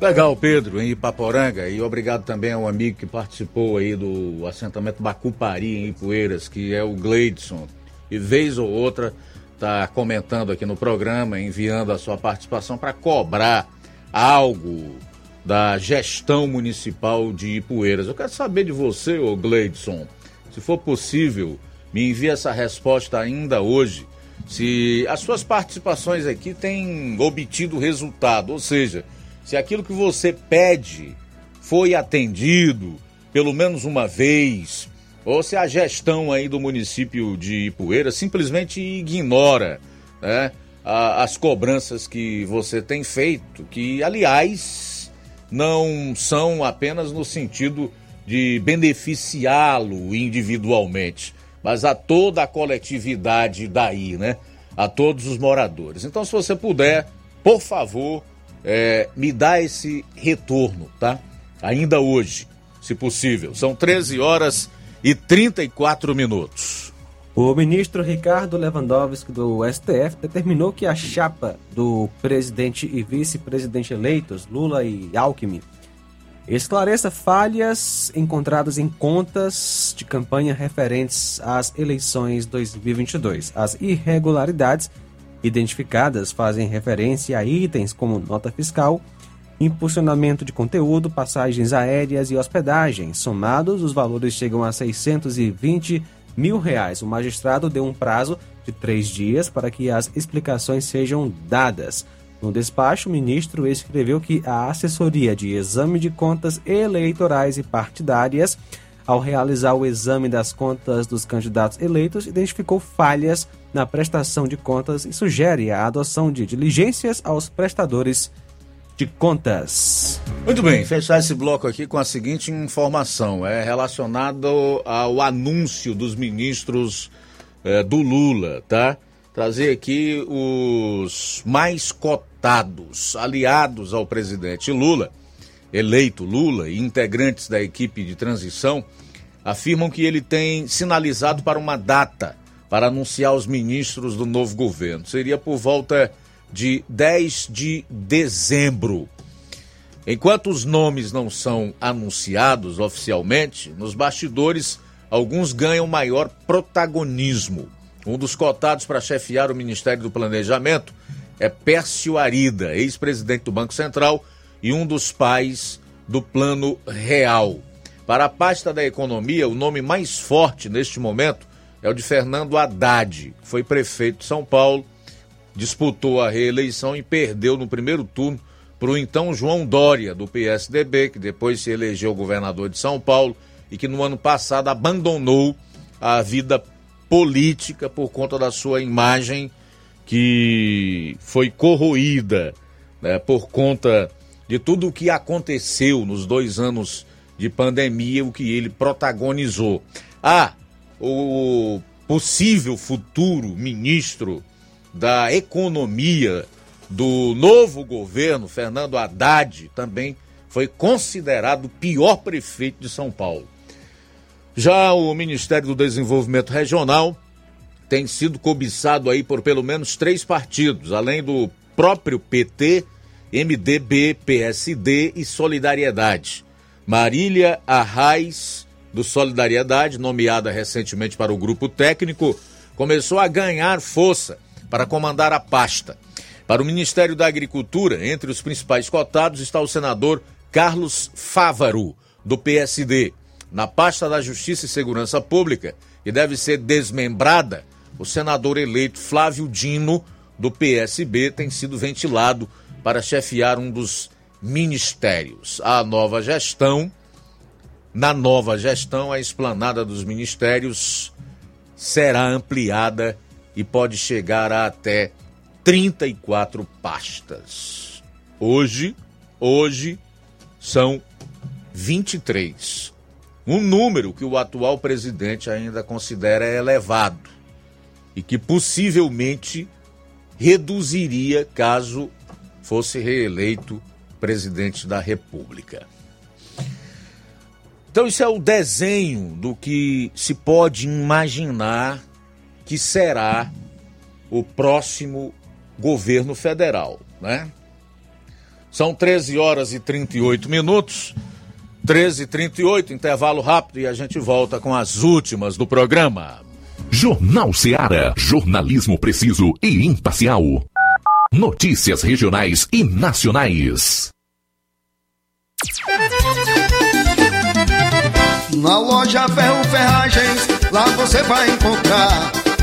Legal, Pedro, em Ipaporanga. E obrigado também ao amigo que participou aí do assentamento Bacupari em Ipueiras, que é o Gleidson. E vez ou outra está comentando aqui no programa, enviando a sua participação para cobrar algo da gestão municipal de Ipueiras. Eu quero saber de você, ô Gleidson, se for possível, me envie essa resposta ainda hoje, se as suas participações aqui têm obtido resultado, ou seja, se aquilo que você pede foi atendido pelo menos uma vez, ou se a gestão aí do município de Ipueiras simplesmente ignora né, a, as cobranças que você tem feito, que aliás não são apenas no sentido de beneficiá-lo individualmente, mas a toda a coletividade daí, né? A todos os moradores. Então, se você puder, por favor, é, me dá esse retorno, tá? Ainda hoje, se possível. São 13 horas e 34 minutos. O ministro Ricardo Lewandowski do STF determinou que a chapa do presidente e vice-presidente eleitos, Lula e Alckmin, esclareça falhas encontradas em contas de campanha referentes às eleições 2022. As irregularidades identificadas fazem referência a itens como nota fiscal, impulsionamento de conteúdo, passagens aéreas e hospedagem. Somados, os valores chegam a 620 mil reais. O magistrado deu um prazo de três dias para que as explicações sejam dadas. No despacho, o ministro escreveu que a assessoria de exame de contas eleitorais e partidárias, ao realizar o exame das contas dos candidatos eleitos, identificou falhas na prestação de contas e sugere a adoção de diligências aos prestadores de contas. Muito bem, fechar esse bloco aqui com a seguinte informação: é relacionado ao anúncio dos ministros é, do Lula, tá? Trazer aqui os mais cotados, aliados ao presidente Lula, eleito Lula e integrantes da equipe de transição, afirmam que ele tem sinalizado para uma data para anunciar os ministros do novo governo. Seria por volta de 10 de dezembro. Enquanto os nomes não são anunciados oficialmente, nos bastidores alguns ganham maior protagonismo. Um dos cotados para chefiar o Ministério do Planejamento é Pércio Arida, ex-presidente do Banco Central e um dos pais do Plano Real. Para a pasta da economia, o nome mais forte neste momento é o de Fernando Haddad, que foi prefeito de São Paulo disputou a reeleição e perdeu no primeiro turno para o então João Dória, do PSDB, que depois se elegeu governador de São Paulo e que no ano passado abandonou a vida política por conta da sua imagem que foi corroída né, por conta de tudo o que aconteceu nos dois anos de pandemia, o que ele protagonizou. Ah, o possível futuro ministro da Economia do novo governo, Fernando Haddad, também foi considerado o pior prefeito de São Paulo. Já o Ministério do Desenvolvimento Regional tem sido cobiçado aí por pelo menos três partidos, além do próprio PT, MDB, PSD e Solidariedade. Marília Arraes, do Solidariedade, nomeada recentemente para o grupo técnico, começou a ganhar força para comandar a pasta. Para o Ministério da Agricultura, entre os principais cotados está o senador Carlos Fávaro, do PSD. Na pasta da Justiça e Segurança Pública, que deve ser desmembrada, o senador eleito Flávio Dino, do PSB, tem sido ventilado para chefiar um dos ministérios. A nova gestão na nova gestão, a esplanada dos ministérios será ampliada e pode chegar a até 34 pastas. Hoje, hoje são 23. Um número que o atual presidente ainda considera elevado e que possivelmente reduziria caso fosse reeleito presidente da República. Então, isso é o desenho do que se pode imaginar que será o próximo governo federal, né? São 13 horas e 38 minutos. 13 e 38 intervalo rápido e a gente volta com as últimas do programa. Jornal Seara. Jornalismo preciso e imparcial. Notícias regionais e nacionais. Na loja Ferro Ferragens, lá você vai encontrar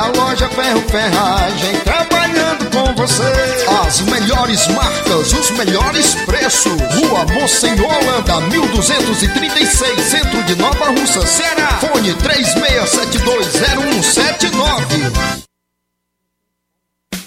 É a loja Ferro Ferragem trabalhando com você. As melhores marcas, os melhores preços. Rua Monsenhor Holanda, 1236, centro de Nova Russa, Ceará. Fone 36720179.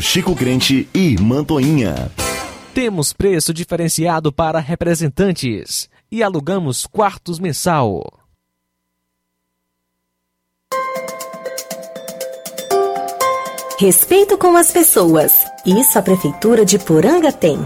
Chico Crente e Mantoinha. Temos preço diferenciado para representantes e alugamos quartos mensal. Respeito com as pessoas. Isso a Prefeitura de Poranga tem.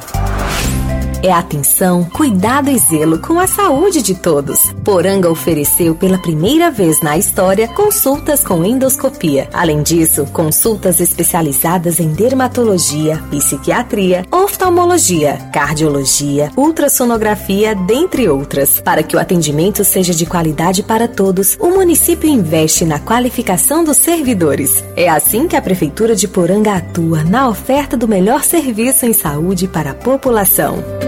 É atenção, cuidado e zelo com a saúde de todos. Poranga ofereceu pela primeira vez na história consultas com endoscopia. Além disso, consultas especializadas em dermatologia, psiquiatria, oftalmologia, cardiologia, ultrassonografia, dentre outras. Para que o atendimento seja de qualidade para todos, o município investe na qualificação dos servidores. É assim que a Prefeitura de Poranga atua na oferta do melhor serviço em saúde para a população.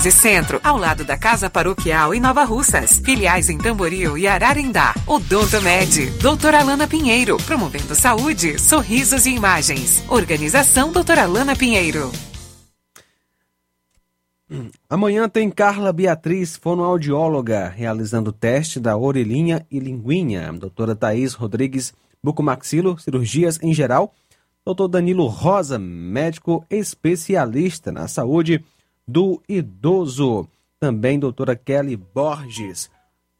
Centro, ao lado da Casa Paroquial em Nova Russas. Filiais em Tamboril e Ararindá. Odonto Med, doutora Alana Pinheiro, promovendo saúde, sorrisos e imagens. Organização doutora Alana Pinheiro. Amanhã tem Carla Beatriz, fonoaudióloga, realizando teste da orelhinha e linguinha. Doutora Thaís Rodrigues, bucomaxilo, cirurgias em geral. Doutor Danilo Rosa, médico especialista na saúde do idoso. Também doutora Kelly Borges,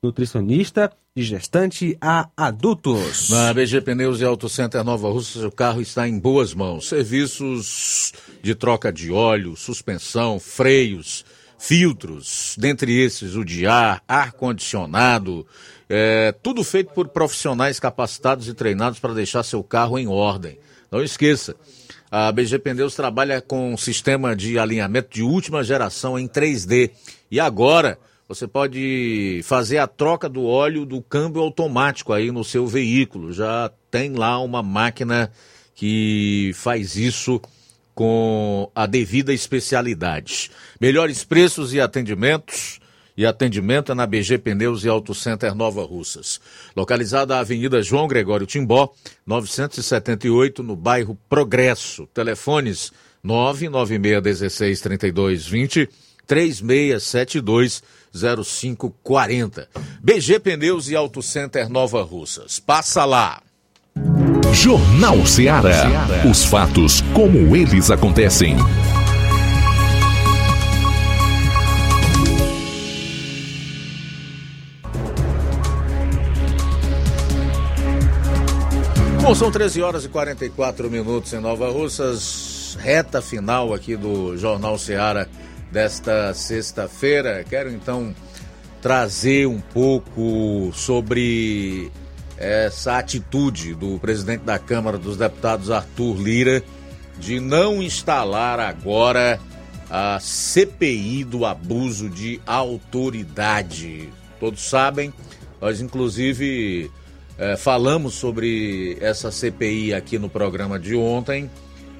nutricionista de gestante a adultos. Na BG Pneus e Auto Center Nova Russa, o carro está em boas mãos. Serviços de troca de óleo, suspensão, freios, filtros, dentre esses o de ar, ar-condicionado, é, tudo feito por profissionais capacitados e treinados para deixar seu carro em ordem. Não esqueça, a BG Pneus trabalha com um sistema de alinhamento de última geração em 3D. E agora você pode fazer a troca do óleo do câmbio automático aí no seu veículo. Já tem lá uma máquina que faz isso com a devida especialidade. Melhores preços e atendimentos. E atendimento é na BG Pneus e Auto Center Nova Russas. Localizada na Avenida João Gregório Timbó, 978, no bairro Progresso. Telefones 99616 3220 3672 0540. BG Pneus e Auto Center Nova Russas. Passa lá. Jornal Ceará. Os fatos como eles acontecem. Bom, são 13 horas e 44 minutos em Nova Russas, reta final aqui do Jornal Ceará desta sexta-feira. Quero então trazer um pouco sobre essa atitude do presidente da Câmara dos Deputados, Arthur Lira, de não instalar agora a CPI do abuso de autoridade. Todos sabem, nós inclusive é, falamos sobre essa CPI aqui no programa de ontem,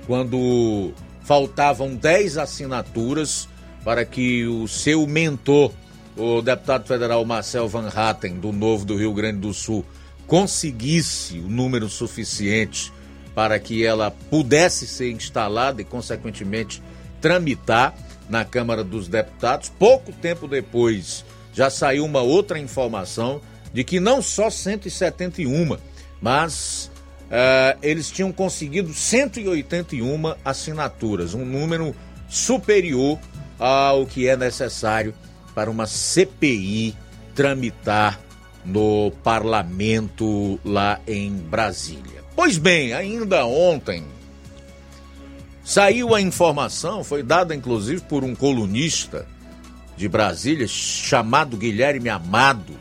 quando faltavam 10 assinaturas para que o seu mentor, o deputado federal Marcel Van Hatten, do Novo do Rio Grande do Sul, conseguisse o número suficiente para que ela pudesse ser instalada e, consequentemente, tramitar na Câmara dos Deputados. Pouco tempo depois, já saiu uma outra informação de que não só 171, mas uh, eles tinham conseguido 181 assinaturas, um número superior ao que é necessário para uma CPI tramitar no parlamento lá em Brasília. Pois bem, ainda ontem saiu a informação, foi dada inclusive por um colunista de Brasília chamado Guilherme Amado,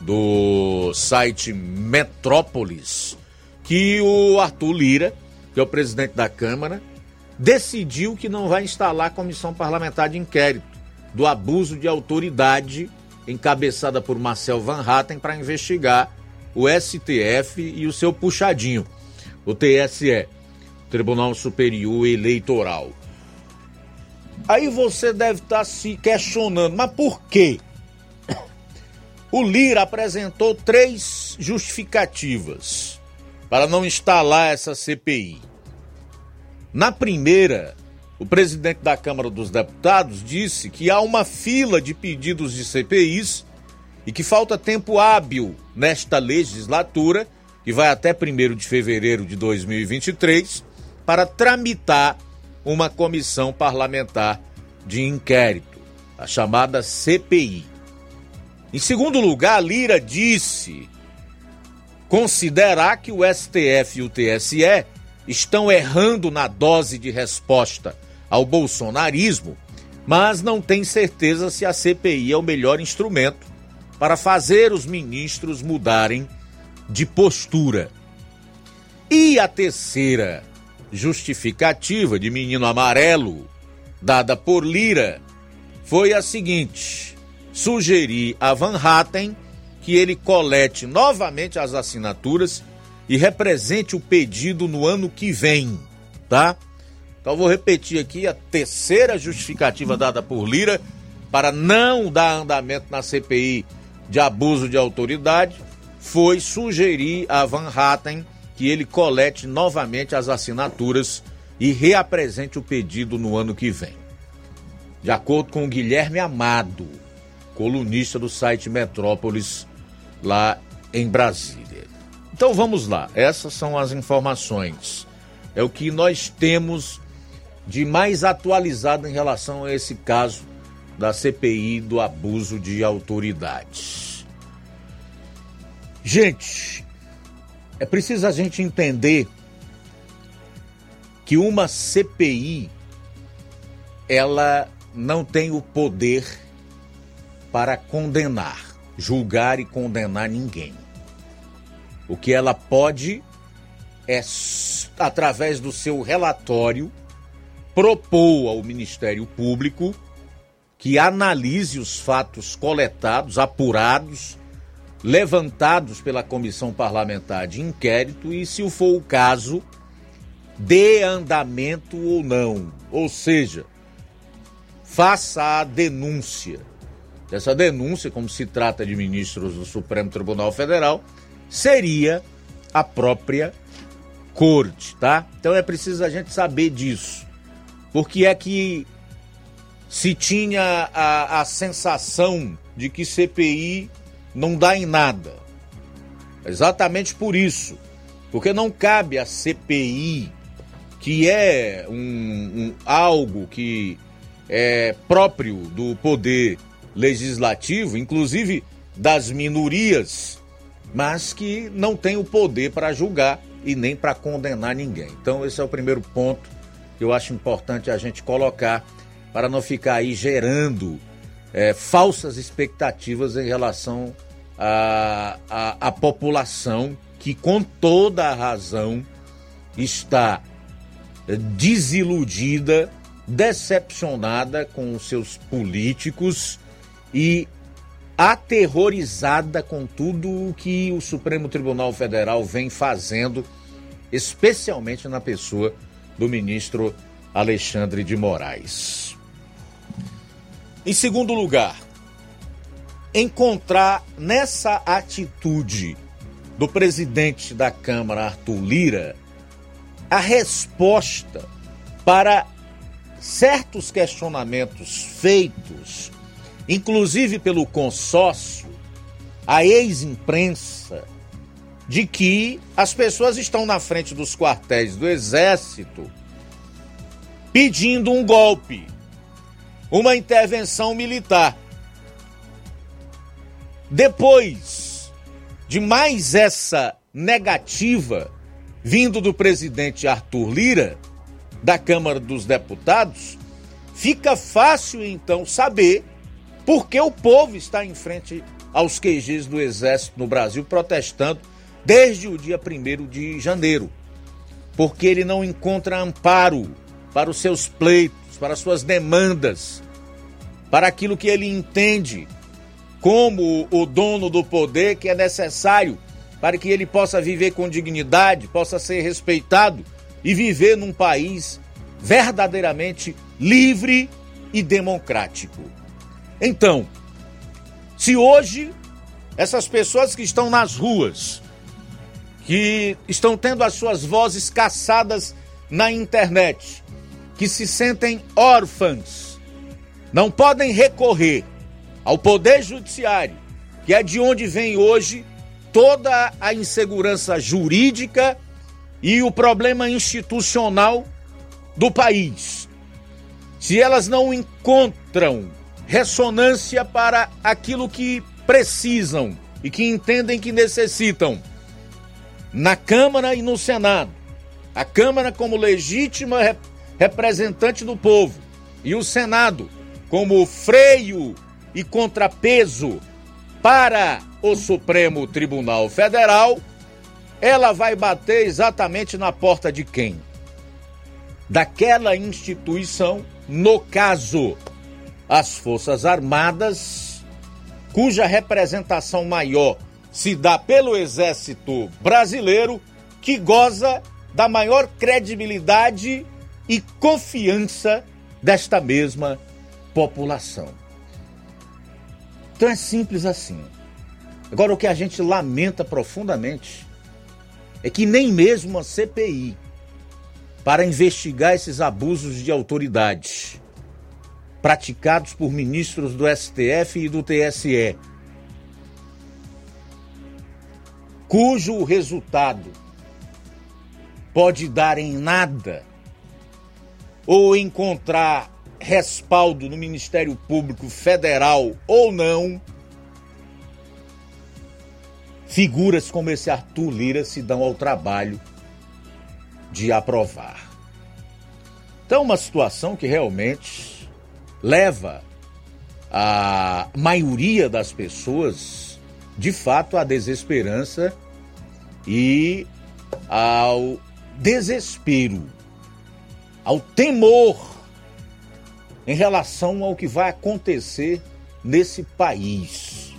do site Metrópolis, que o Arthur Lira, que é o presidente da Câmara, decidiu que não vai instalar a comissão parlamentar de inquérito do abuso de autoridade encabeçada por Marcel Van Hatten para investigar o STF e o seu puxadinho, o TSE, Tribunal Superior Eleitoral. Aí você deve estar tá se questionando, mas por quê? O Lira apresentou três justificativas para não instalar essa CPI. Na primeira, o presidente da Câmara dos Deputados disse que há uma fila de pedidos de CPIs e que falta tempo hábil nesta legislatura, que vai até 1 de fevereiro de 2023, para tramitar uma comissão parlamentar de inquérito, a chamada CPI. Em segundo lugar, Lira disse considerar que o STF e o TSE estão errando na dose de resposta ao bolsonarismo mas não tem certeza se a CPI é o melhor instrumento para fazer os ministros mudarem de postura. E a terceira justificativa de menino amarelo, dada por Lira, foi a seguinte: sugerir a Van Hatten que ele colete novamente as assinaturas e represente o pedido no ano que vem, tá? Então vou repetir aqui a terceira justificativa dada por Lira para não dar andamento na CPI de abuso de autoridade foi sugerir a Van Hatten que ele colete novamente as assinaturas e reapresente o pedido no ano que vem. De acordo com o Guilherme Amado, colunista do site Metrópolis, lá em Brasília. Então vamos lá, essas são as informações. É o que nós temos de mais atualizado em relação a esse caso da CPI do abuso de autoridades. Gente, é preciso a gente entender que uma CPI ela não tem o poder para condenar, julgar e condenar ninguém. O que ela pode é, através do seu relatório, propor ao Ministério Público que analise os fatos coletados, apurados, levantados pela comissão parlamentar de inquérito e, se for o caso, dê andamento ou não. Ou seja, faça a denúncia. Essa denúncia, como se trata de ministros do Supremo Tribunal Federal, seria a própria corte, tá? Então é preciso a gente saber disso. Porque é que se tinha a, a sensação de que CPI não dá em nada. Exatamente por isso. Porque não cabe a CPI, que é um, um, algo que é próprio do poder legislativo, inclusive das minorias, mas que não tem o poder para julgar e nem para condenar ninguém. Então, esse é o primeiro ponto que eu acho importante a gente colocar para não ficar aí gerando é, falsas expectativas em relação à população que, com toda a razão, está desiludida, decepcionada com os seus políticos e aterrorizada com tudo o que o Supremo Tribunal Federal vem fazendo, especialmente na pessoa do ministro Alexandre de Moraes. Em segundo lugar, encontrar nessa atitude do presidente da Câmara, Arthur Lira, a resposta para certos questionamentos feitos, inclusive pelo consórcio, a ex-imprensa, de que as pessoas estão na frente dos quartéis do Exército pedindo um golpe uma intervenção militar. Depois de mais essa negativa vindo do presidente Arthur Lira, da Câmara dos Deputados, fica fácil então saber por que o povo está em frente aos QGs do Exército no Brasil protestando desde o dia 1 de janeiro. Porque ele não encontra amparo para os seus pleitos, para as suas demandas, para aquilo que ele entende como o dono do poder que é necessário para que ele possa viver com dignidade, possa ser respeitado e viver num país verdadeiramente livre e democrático. Então, se hoje essas pessoas que estão nas ruas, que estão tendo as suas vozes caçadas na internet, que se sentem órfãs, não podem recorrer ao Poder Judiciário, que é de onde vem hoje toda a insegurança jurídica e o problema institucional do país. Se elas não encontram ressonância para aquilo que precisam e que entendem que necessitam na Câmara e no Senado, a Câmara como legítima representante do povo e o Senado como freio e contrapeso para o Supremo Tribunal Federal, ela vai bater exatamente na porta de quem? Daquela instituição, no caso, as Forças Armadas, cuja representação maior se dá pelo Exército Brasileiro, que goza da maior credibilidade e confiança desta mesma população. Então é simples assim. Agora, o que a gente lamenta profundamente é que nem mesmo uma CPI para investigar esses abusos de autoridade praticados por ministros do STF e do TSE, cujo resultado pode dar em nada ou encontrar respaldo no Ministério Público Federal ou não, figuras como esse Arthur Lira se dão ao trabalho de aprovar. Então, uma situação que realmente leva a maioria das pessoas, de fato, à desesperança e ao desespero, ao temor em relação ao que vai acontecer nesse país,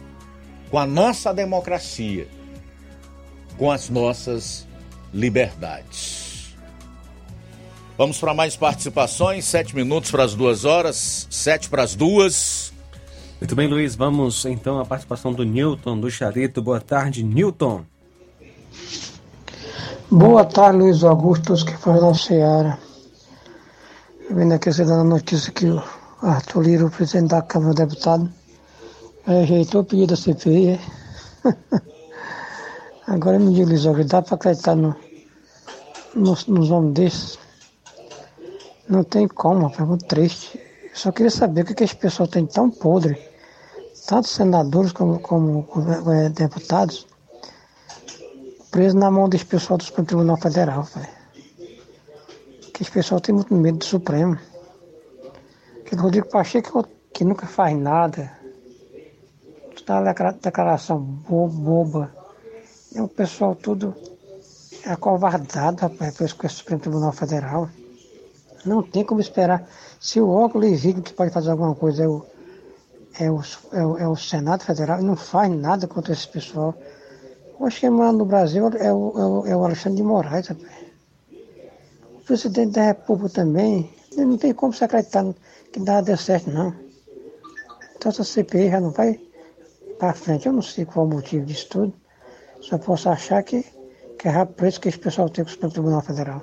com a nossa democracia, com as nossas liberdades. Vamos para mais participações, sete minutos para as duas horas, sete para as duas. Muito bem, Luiz, vamos então à participação do Newton, do Charito. Boa tarde, Newton. Boa tarde, Luiz Augusto, que faz da Ceará. Vendo aqui você dando a notícia que o Arthur Lira, o presidente da Câmara dos Deputados, rejeitou o pedido da CPI. É? Agora me diga, Luiz Augusto, dá para acreditar no, nos, nos homens desses? Não tem como, uma pergunta triste. Eu só queria saber o que, que esse pessoal tem tão podre, tanto senadores como, como, como é, deputados, preso na mão desse pessoal do Supremo Tribunal Federal, pai. Que esse pessoal tem muito medo do Supremo. Que Rodrigo Pacheco que nunca faz nada. Tá declaração boba. É o pessoal tudo acovardado, rapaz, esse Supremo Tribunal Federal. Não tem como esperar. Se o órgão legítimo que pode fazer alguma coisa é o, é o, é o, é o Senado Federal, não faz nada contra esse pessoal. Hoje quem manda no Brasil é o, é o, é o Alexandre de Moraes, rapaz. O presidente da República também, não tem como se acreditar que nada deu certo, não. Então essa CPI já não vai para frente. Eu não sei qual o motivo disso tudo. Só posso achar que, que é preço que esse pessoal tem com o Supremo Tribunal Federal.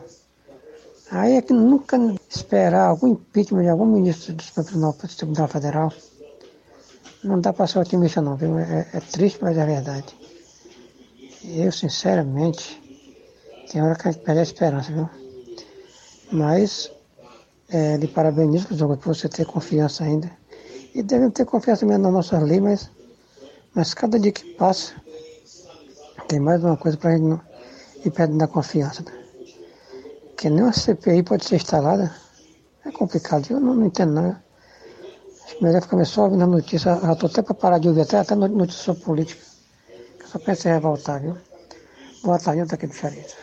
Aí é que nunca esperar algum impeachment de algum ministro do Supremo Tribunal Federal. Não dá para ser otimista não, viu? É, é triste, mas é verdade. Eu, sinceramente, tem hora que a gente perde a esperança, viu? Mas, é, lhe parabenizo por você ter confiança ainda. E devem ter confiança mesmo nas nossas leis, mas, mas cada dia que passa, tem mais uma coisa para a gente não ir perdendo a confiança. Né? Que nem uma CPI pode ser instalada. É complicado, eu não, não entendo não. Acho melhor ficar só ouvindo a notícia. Já estou até para parar de ouvir até, até notícia política. Só pensa em revoltar, viu? Boa tarde, eu aqui do Charito.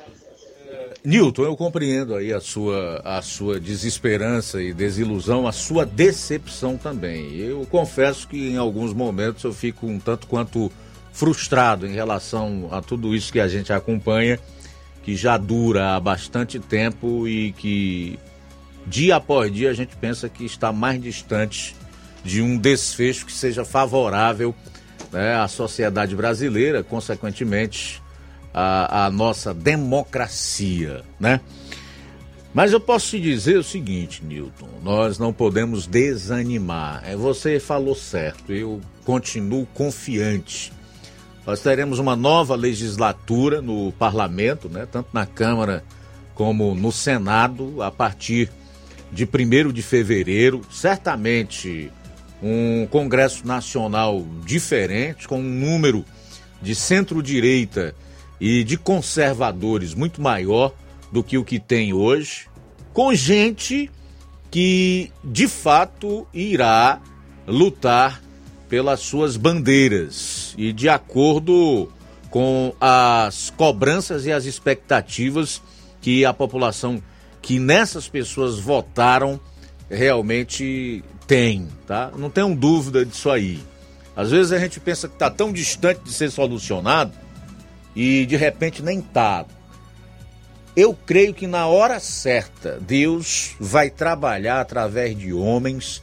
Newton, eu compreendo aí a sua, a sua desesperança e desilusão, a sua decepção também. Eu confesso que em alguns momentos eu fico um tanto quanto frustrado em relação a tudo isso que a gente acompanha, que já dura há bastante tempo e que dia após dia a gente pensa que está mais distante de um desfecho que seja favorável né, à sociedade brasileira, consequentemente, a, a nossa democracia, né? Mas eu posso te dizer o seguinte, Newton, nós não podemos desanimar. É, você falou certo, eu continuo confiante. Nós teremos uma nova legislatura no parlamento, né, tanto na Câmara como no Senado, a partir de 1 de fevereiro. Certamente um Congresso Nacional diferente, com um número de centro-direita e de conservadores muito maior do que o que tem hoje, com gente que de fato irá lutar pelas suas bandeiras e de acordo com as cobranças e as expectativas que a população que nessas pessoas votaram realmente tem, tá? Não tenham dúvida disso aí. Às vezes a gente pensa que está tão distante de ser solucionado e de repente nem tá. Eu creio que na hora certa Deus vai trabalhar através de homens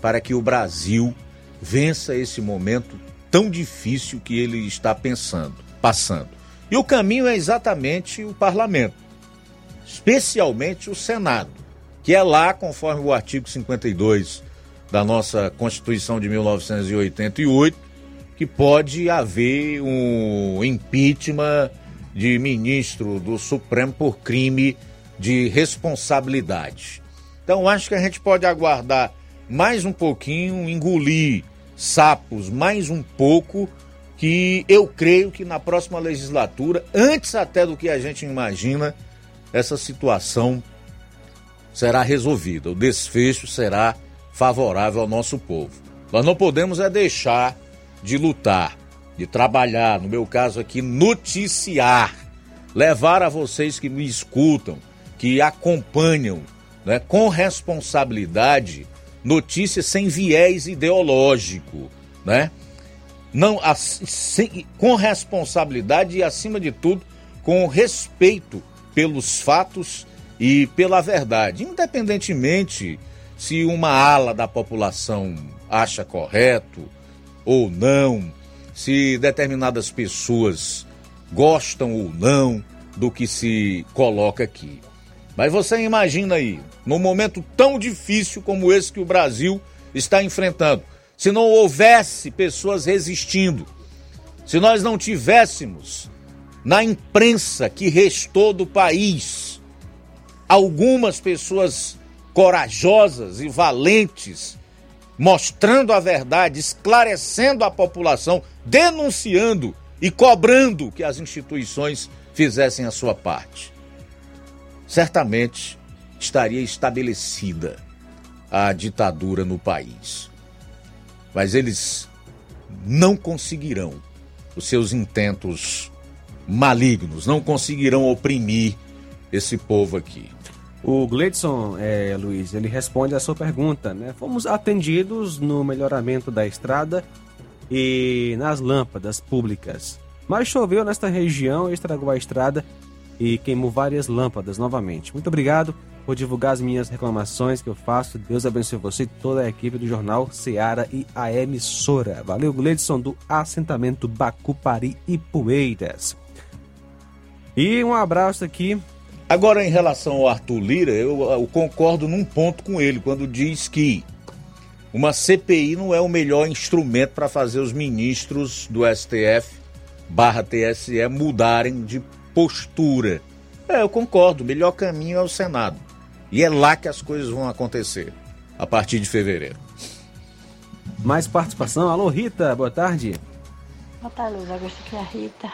para que o Brasil vença esse momento tão difícil que ele está pensando, passando. E o caminho é exatamente o parlamento, especialmente o Senado, que é lá, conforme o artigo 52 da nossa Constituição de 1988, que pode haver um impeachment de ministro do Supremo por crime de responsabilidade. Então acho que a gente pode aguardar mais um pouquinho, engolir sapos mais um pouco, que eu creio que na próxima legislatura, antes até do que a gente imagina, essa situação será resolvida, o desfecho será favorável ao nosso povo. Nós não podemos é deixar de lutar, de trabalhar, no meu caso aqui, noticiar, levar a vocês que me escutam, que acompanham né, com responsabilidade notícias sem viés ideológico, né? Não, sem, com responsabilidade e, acima de tudo, com respeito pelos fatos e pela verdade, independentemente se uma ala da população acha correto ou não, se determinadas pessoas gostam ou não do que se coloca aqui. Mas você imagina aí, num momento tão difícil como esse que o Brasil está enfrentando, se não houvesse pessoas resistindo, se nós não tivéssemos na imprensa que restou do país algumas pessoas corajosas e valentes, mostrando a verdade, esclarecendo a população, denunciando e cobrando que as instituições fizessem a sua parte. Certamente estaria estabelecida a ditadura no país. Mas eles não conseguirão os seus intentos malignos, não conseguirão oprimir esse povo aqui. O Gleidson, é, Luiz, ele responde a sua pergunta, né? Fomos atendidos no melhoramento da estrada e nas lâmpadas públicas. Mas choveu nesta região e estragou a estrada e queimou várias lâmpadas novamente. Muito obrigado por divulgar as minhas reclamações que eu faço. Deus abençoe você e toda a equipe do jornal Seara e a emissora. Valeu, Gleidson, do assentamento Bacupari e Poeiras. E um abraço aqui Agora, em relação ao Arthur Lira, eu, eu, concordo num ponto com ele, quando diz que uma CPI não é o melhor instrumento para fazer os ministros do STF barra TSE mudarem de postura. É, eu concordo, o melhor caminho é o Senado. E é lá que as coisas vão acontecer, a partir de fevereiro. Mais participação. Alô, Rita, boa tarde. Boa tarde, Luiz Augusto, aqui é a Rita.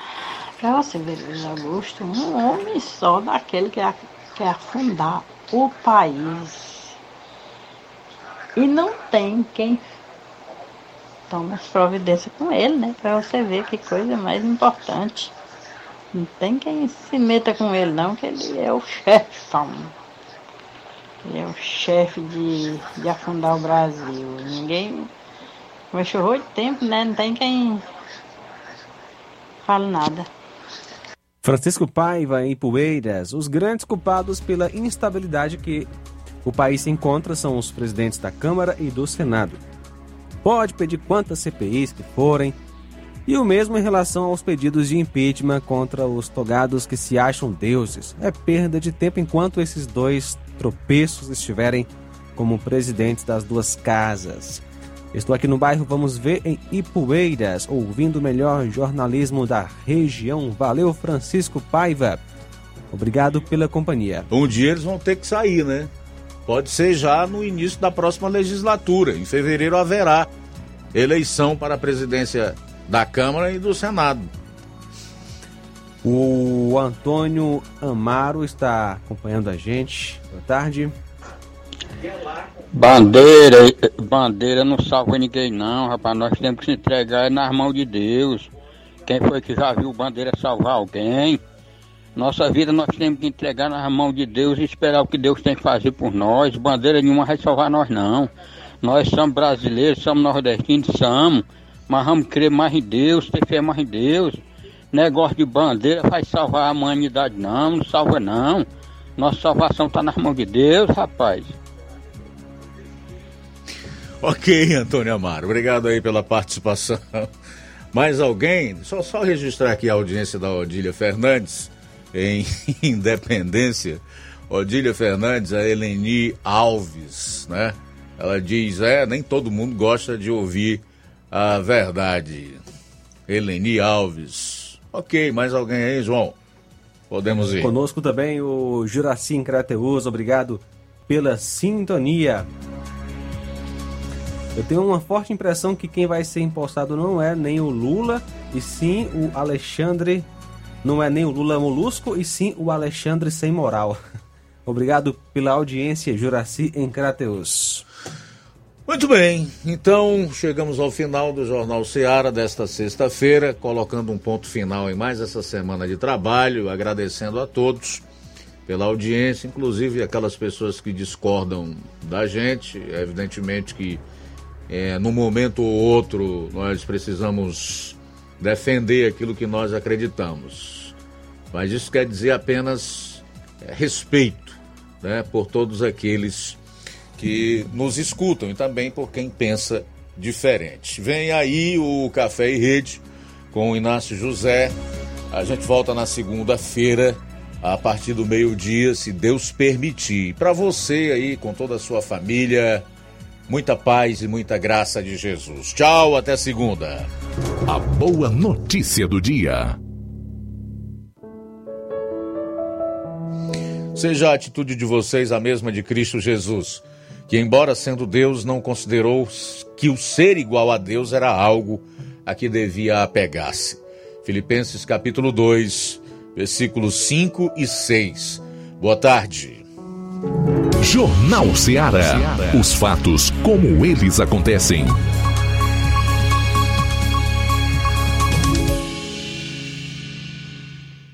Para você ver, Luiz Augusto, um homem só daquele que quer afundar o país. E não tem quem tome as providências com ele, né? Para você ver que coisa mais importante. Não tem quem se meta com ele, não, que ele é o chefão. Ele é o chefe de, de afundar o Brasil. Ninguém. Mas chorou de tempo, né? Não tem quem fale nada. Francisco Paiva em Poeiras. Os grandes culpados pela instabilidade que o país se encontra são os presidentes da Câmara e do Senado. Pode pedir quantas CPIs que forem, e o mesmo em relação aos pedidos de impeachment contra os togados que se acham deuses. É perda de tempo enquanto esses dois tropeços estiverem como presidentes das duas casas. Estou aqui no bairro Vamos Ver em Ipueiras, ouvindo o melhor jornalismo da região. Valeu, Francisco Paiva. Obrigado pela companhia. Um dia eles vão ter que sair, né? Pode ser já no início da próxima legislatura. Em fevereiro haverá eleição para a presidência da Câmara e do Senado. O Antônio Amaro está acompanhando a gente. Boa tarde. Bandeira, bandeira não salva ninguém não, rapaz. Nós temos que se entregar nas mãos de Deus. Quem foi que já viu bandeira salvar alguém? Nossa vida nós temos que entregar nas mãos de Deus e esperar o que Deus tem que fazer por nós. Bandeira nenhuma vai salvar nós não. Nós somos brasileiros, somos nordestinos, somos. Mas vamos crer mais em Deus, ter fé mais em Deus. Negócio de bandeira vai salvar a humanidade não, não salva não. Nossa salvação está nas mãos de Deus, rapaz. Ok, Antônio Amaro, obrigado aí pela participação. Mais alguém? Só, só registrar aqui a audiência da Odília Fernandes em Independência. Odília Fernandes, a Eleni Alves, né? Ela diz, é, nem todo mundo gosta de ouvir a verdade. Eleni Alves. Ok, mais alguém aí, João? Podemos ir. Conosco também o Juracim Crateus, obrigado pela sintonia. Eu tenho uma forte impressão que quem vai ser impostado não é nem o Lula, e sim o Alexandre. Não é nem o Lula Molusco, e sim o Alexandre Sem Moral. Obrigado pela audiência, Juraci em Crateus. Muito bem, então chegamos ao final do Jornal Seara desta sexta-feira, colocando um ponto final em mais essa semana de trabalho, agradecendo a todos pela audiência, inclusive aquelas pessoas que discordam da gente, evidentemente que é, num momento ou outro nós precisamos defender aquilo que nós acreditamos. Mas isso quer dizer apenas é, respeito né, por todos aqueles que nos escutam e também por quem pensa diferente. Vem aí o Café e Rede com o Inácio José. A gente volta na segunda-feira a partir do meio-dia, se Deus permitir. Para você aí com toda a sua família, muita paz e muita graça de Jesus. Tchau, até segunda. A boa notícia do dia. Seja a atitude de vocês a mesma de Cristo Jesus que, embora sendo Deus, não considerou que o ser igual a Deus era algo a que devia apegar-se. Filipenses capítulo 2, versículos 5 e 6. Boa tarde. Jornal Ceará. Os fatos como eles acontecem.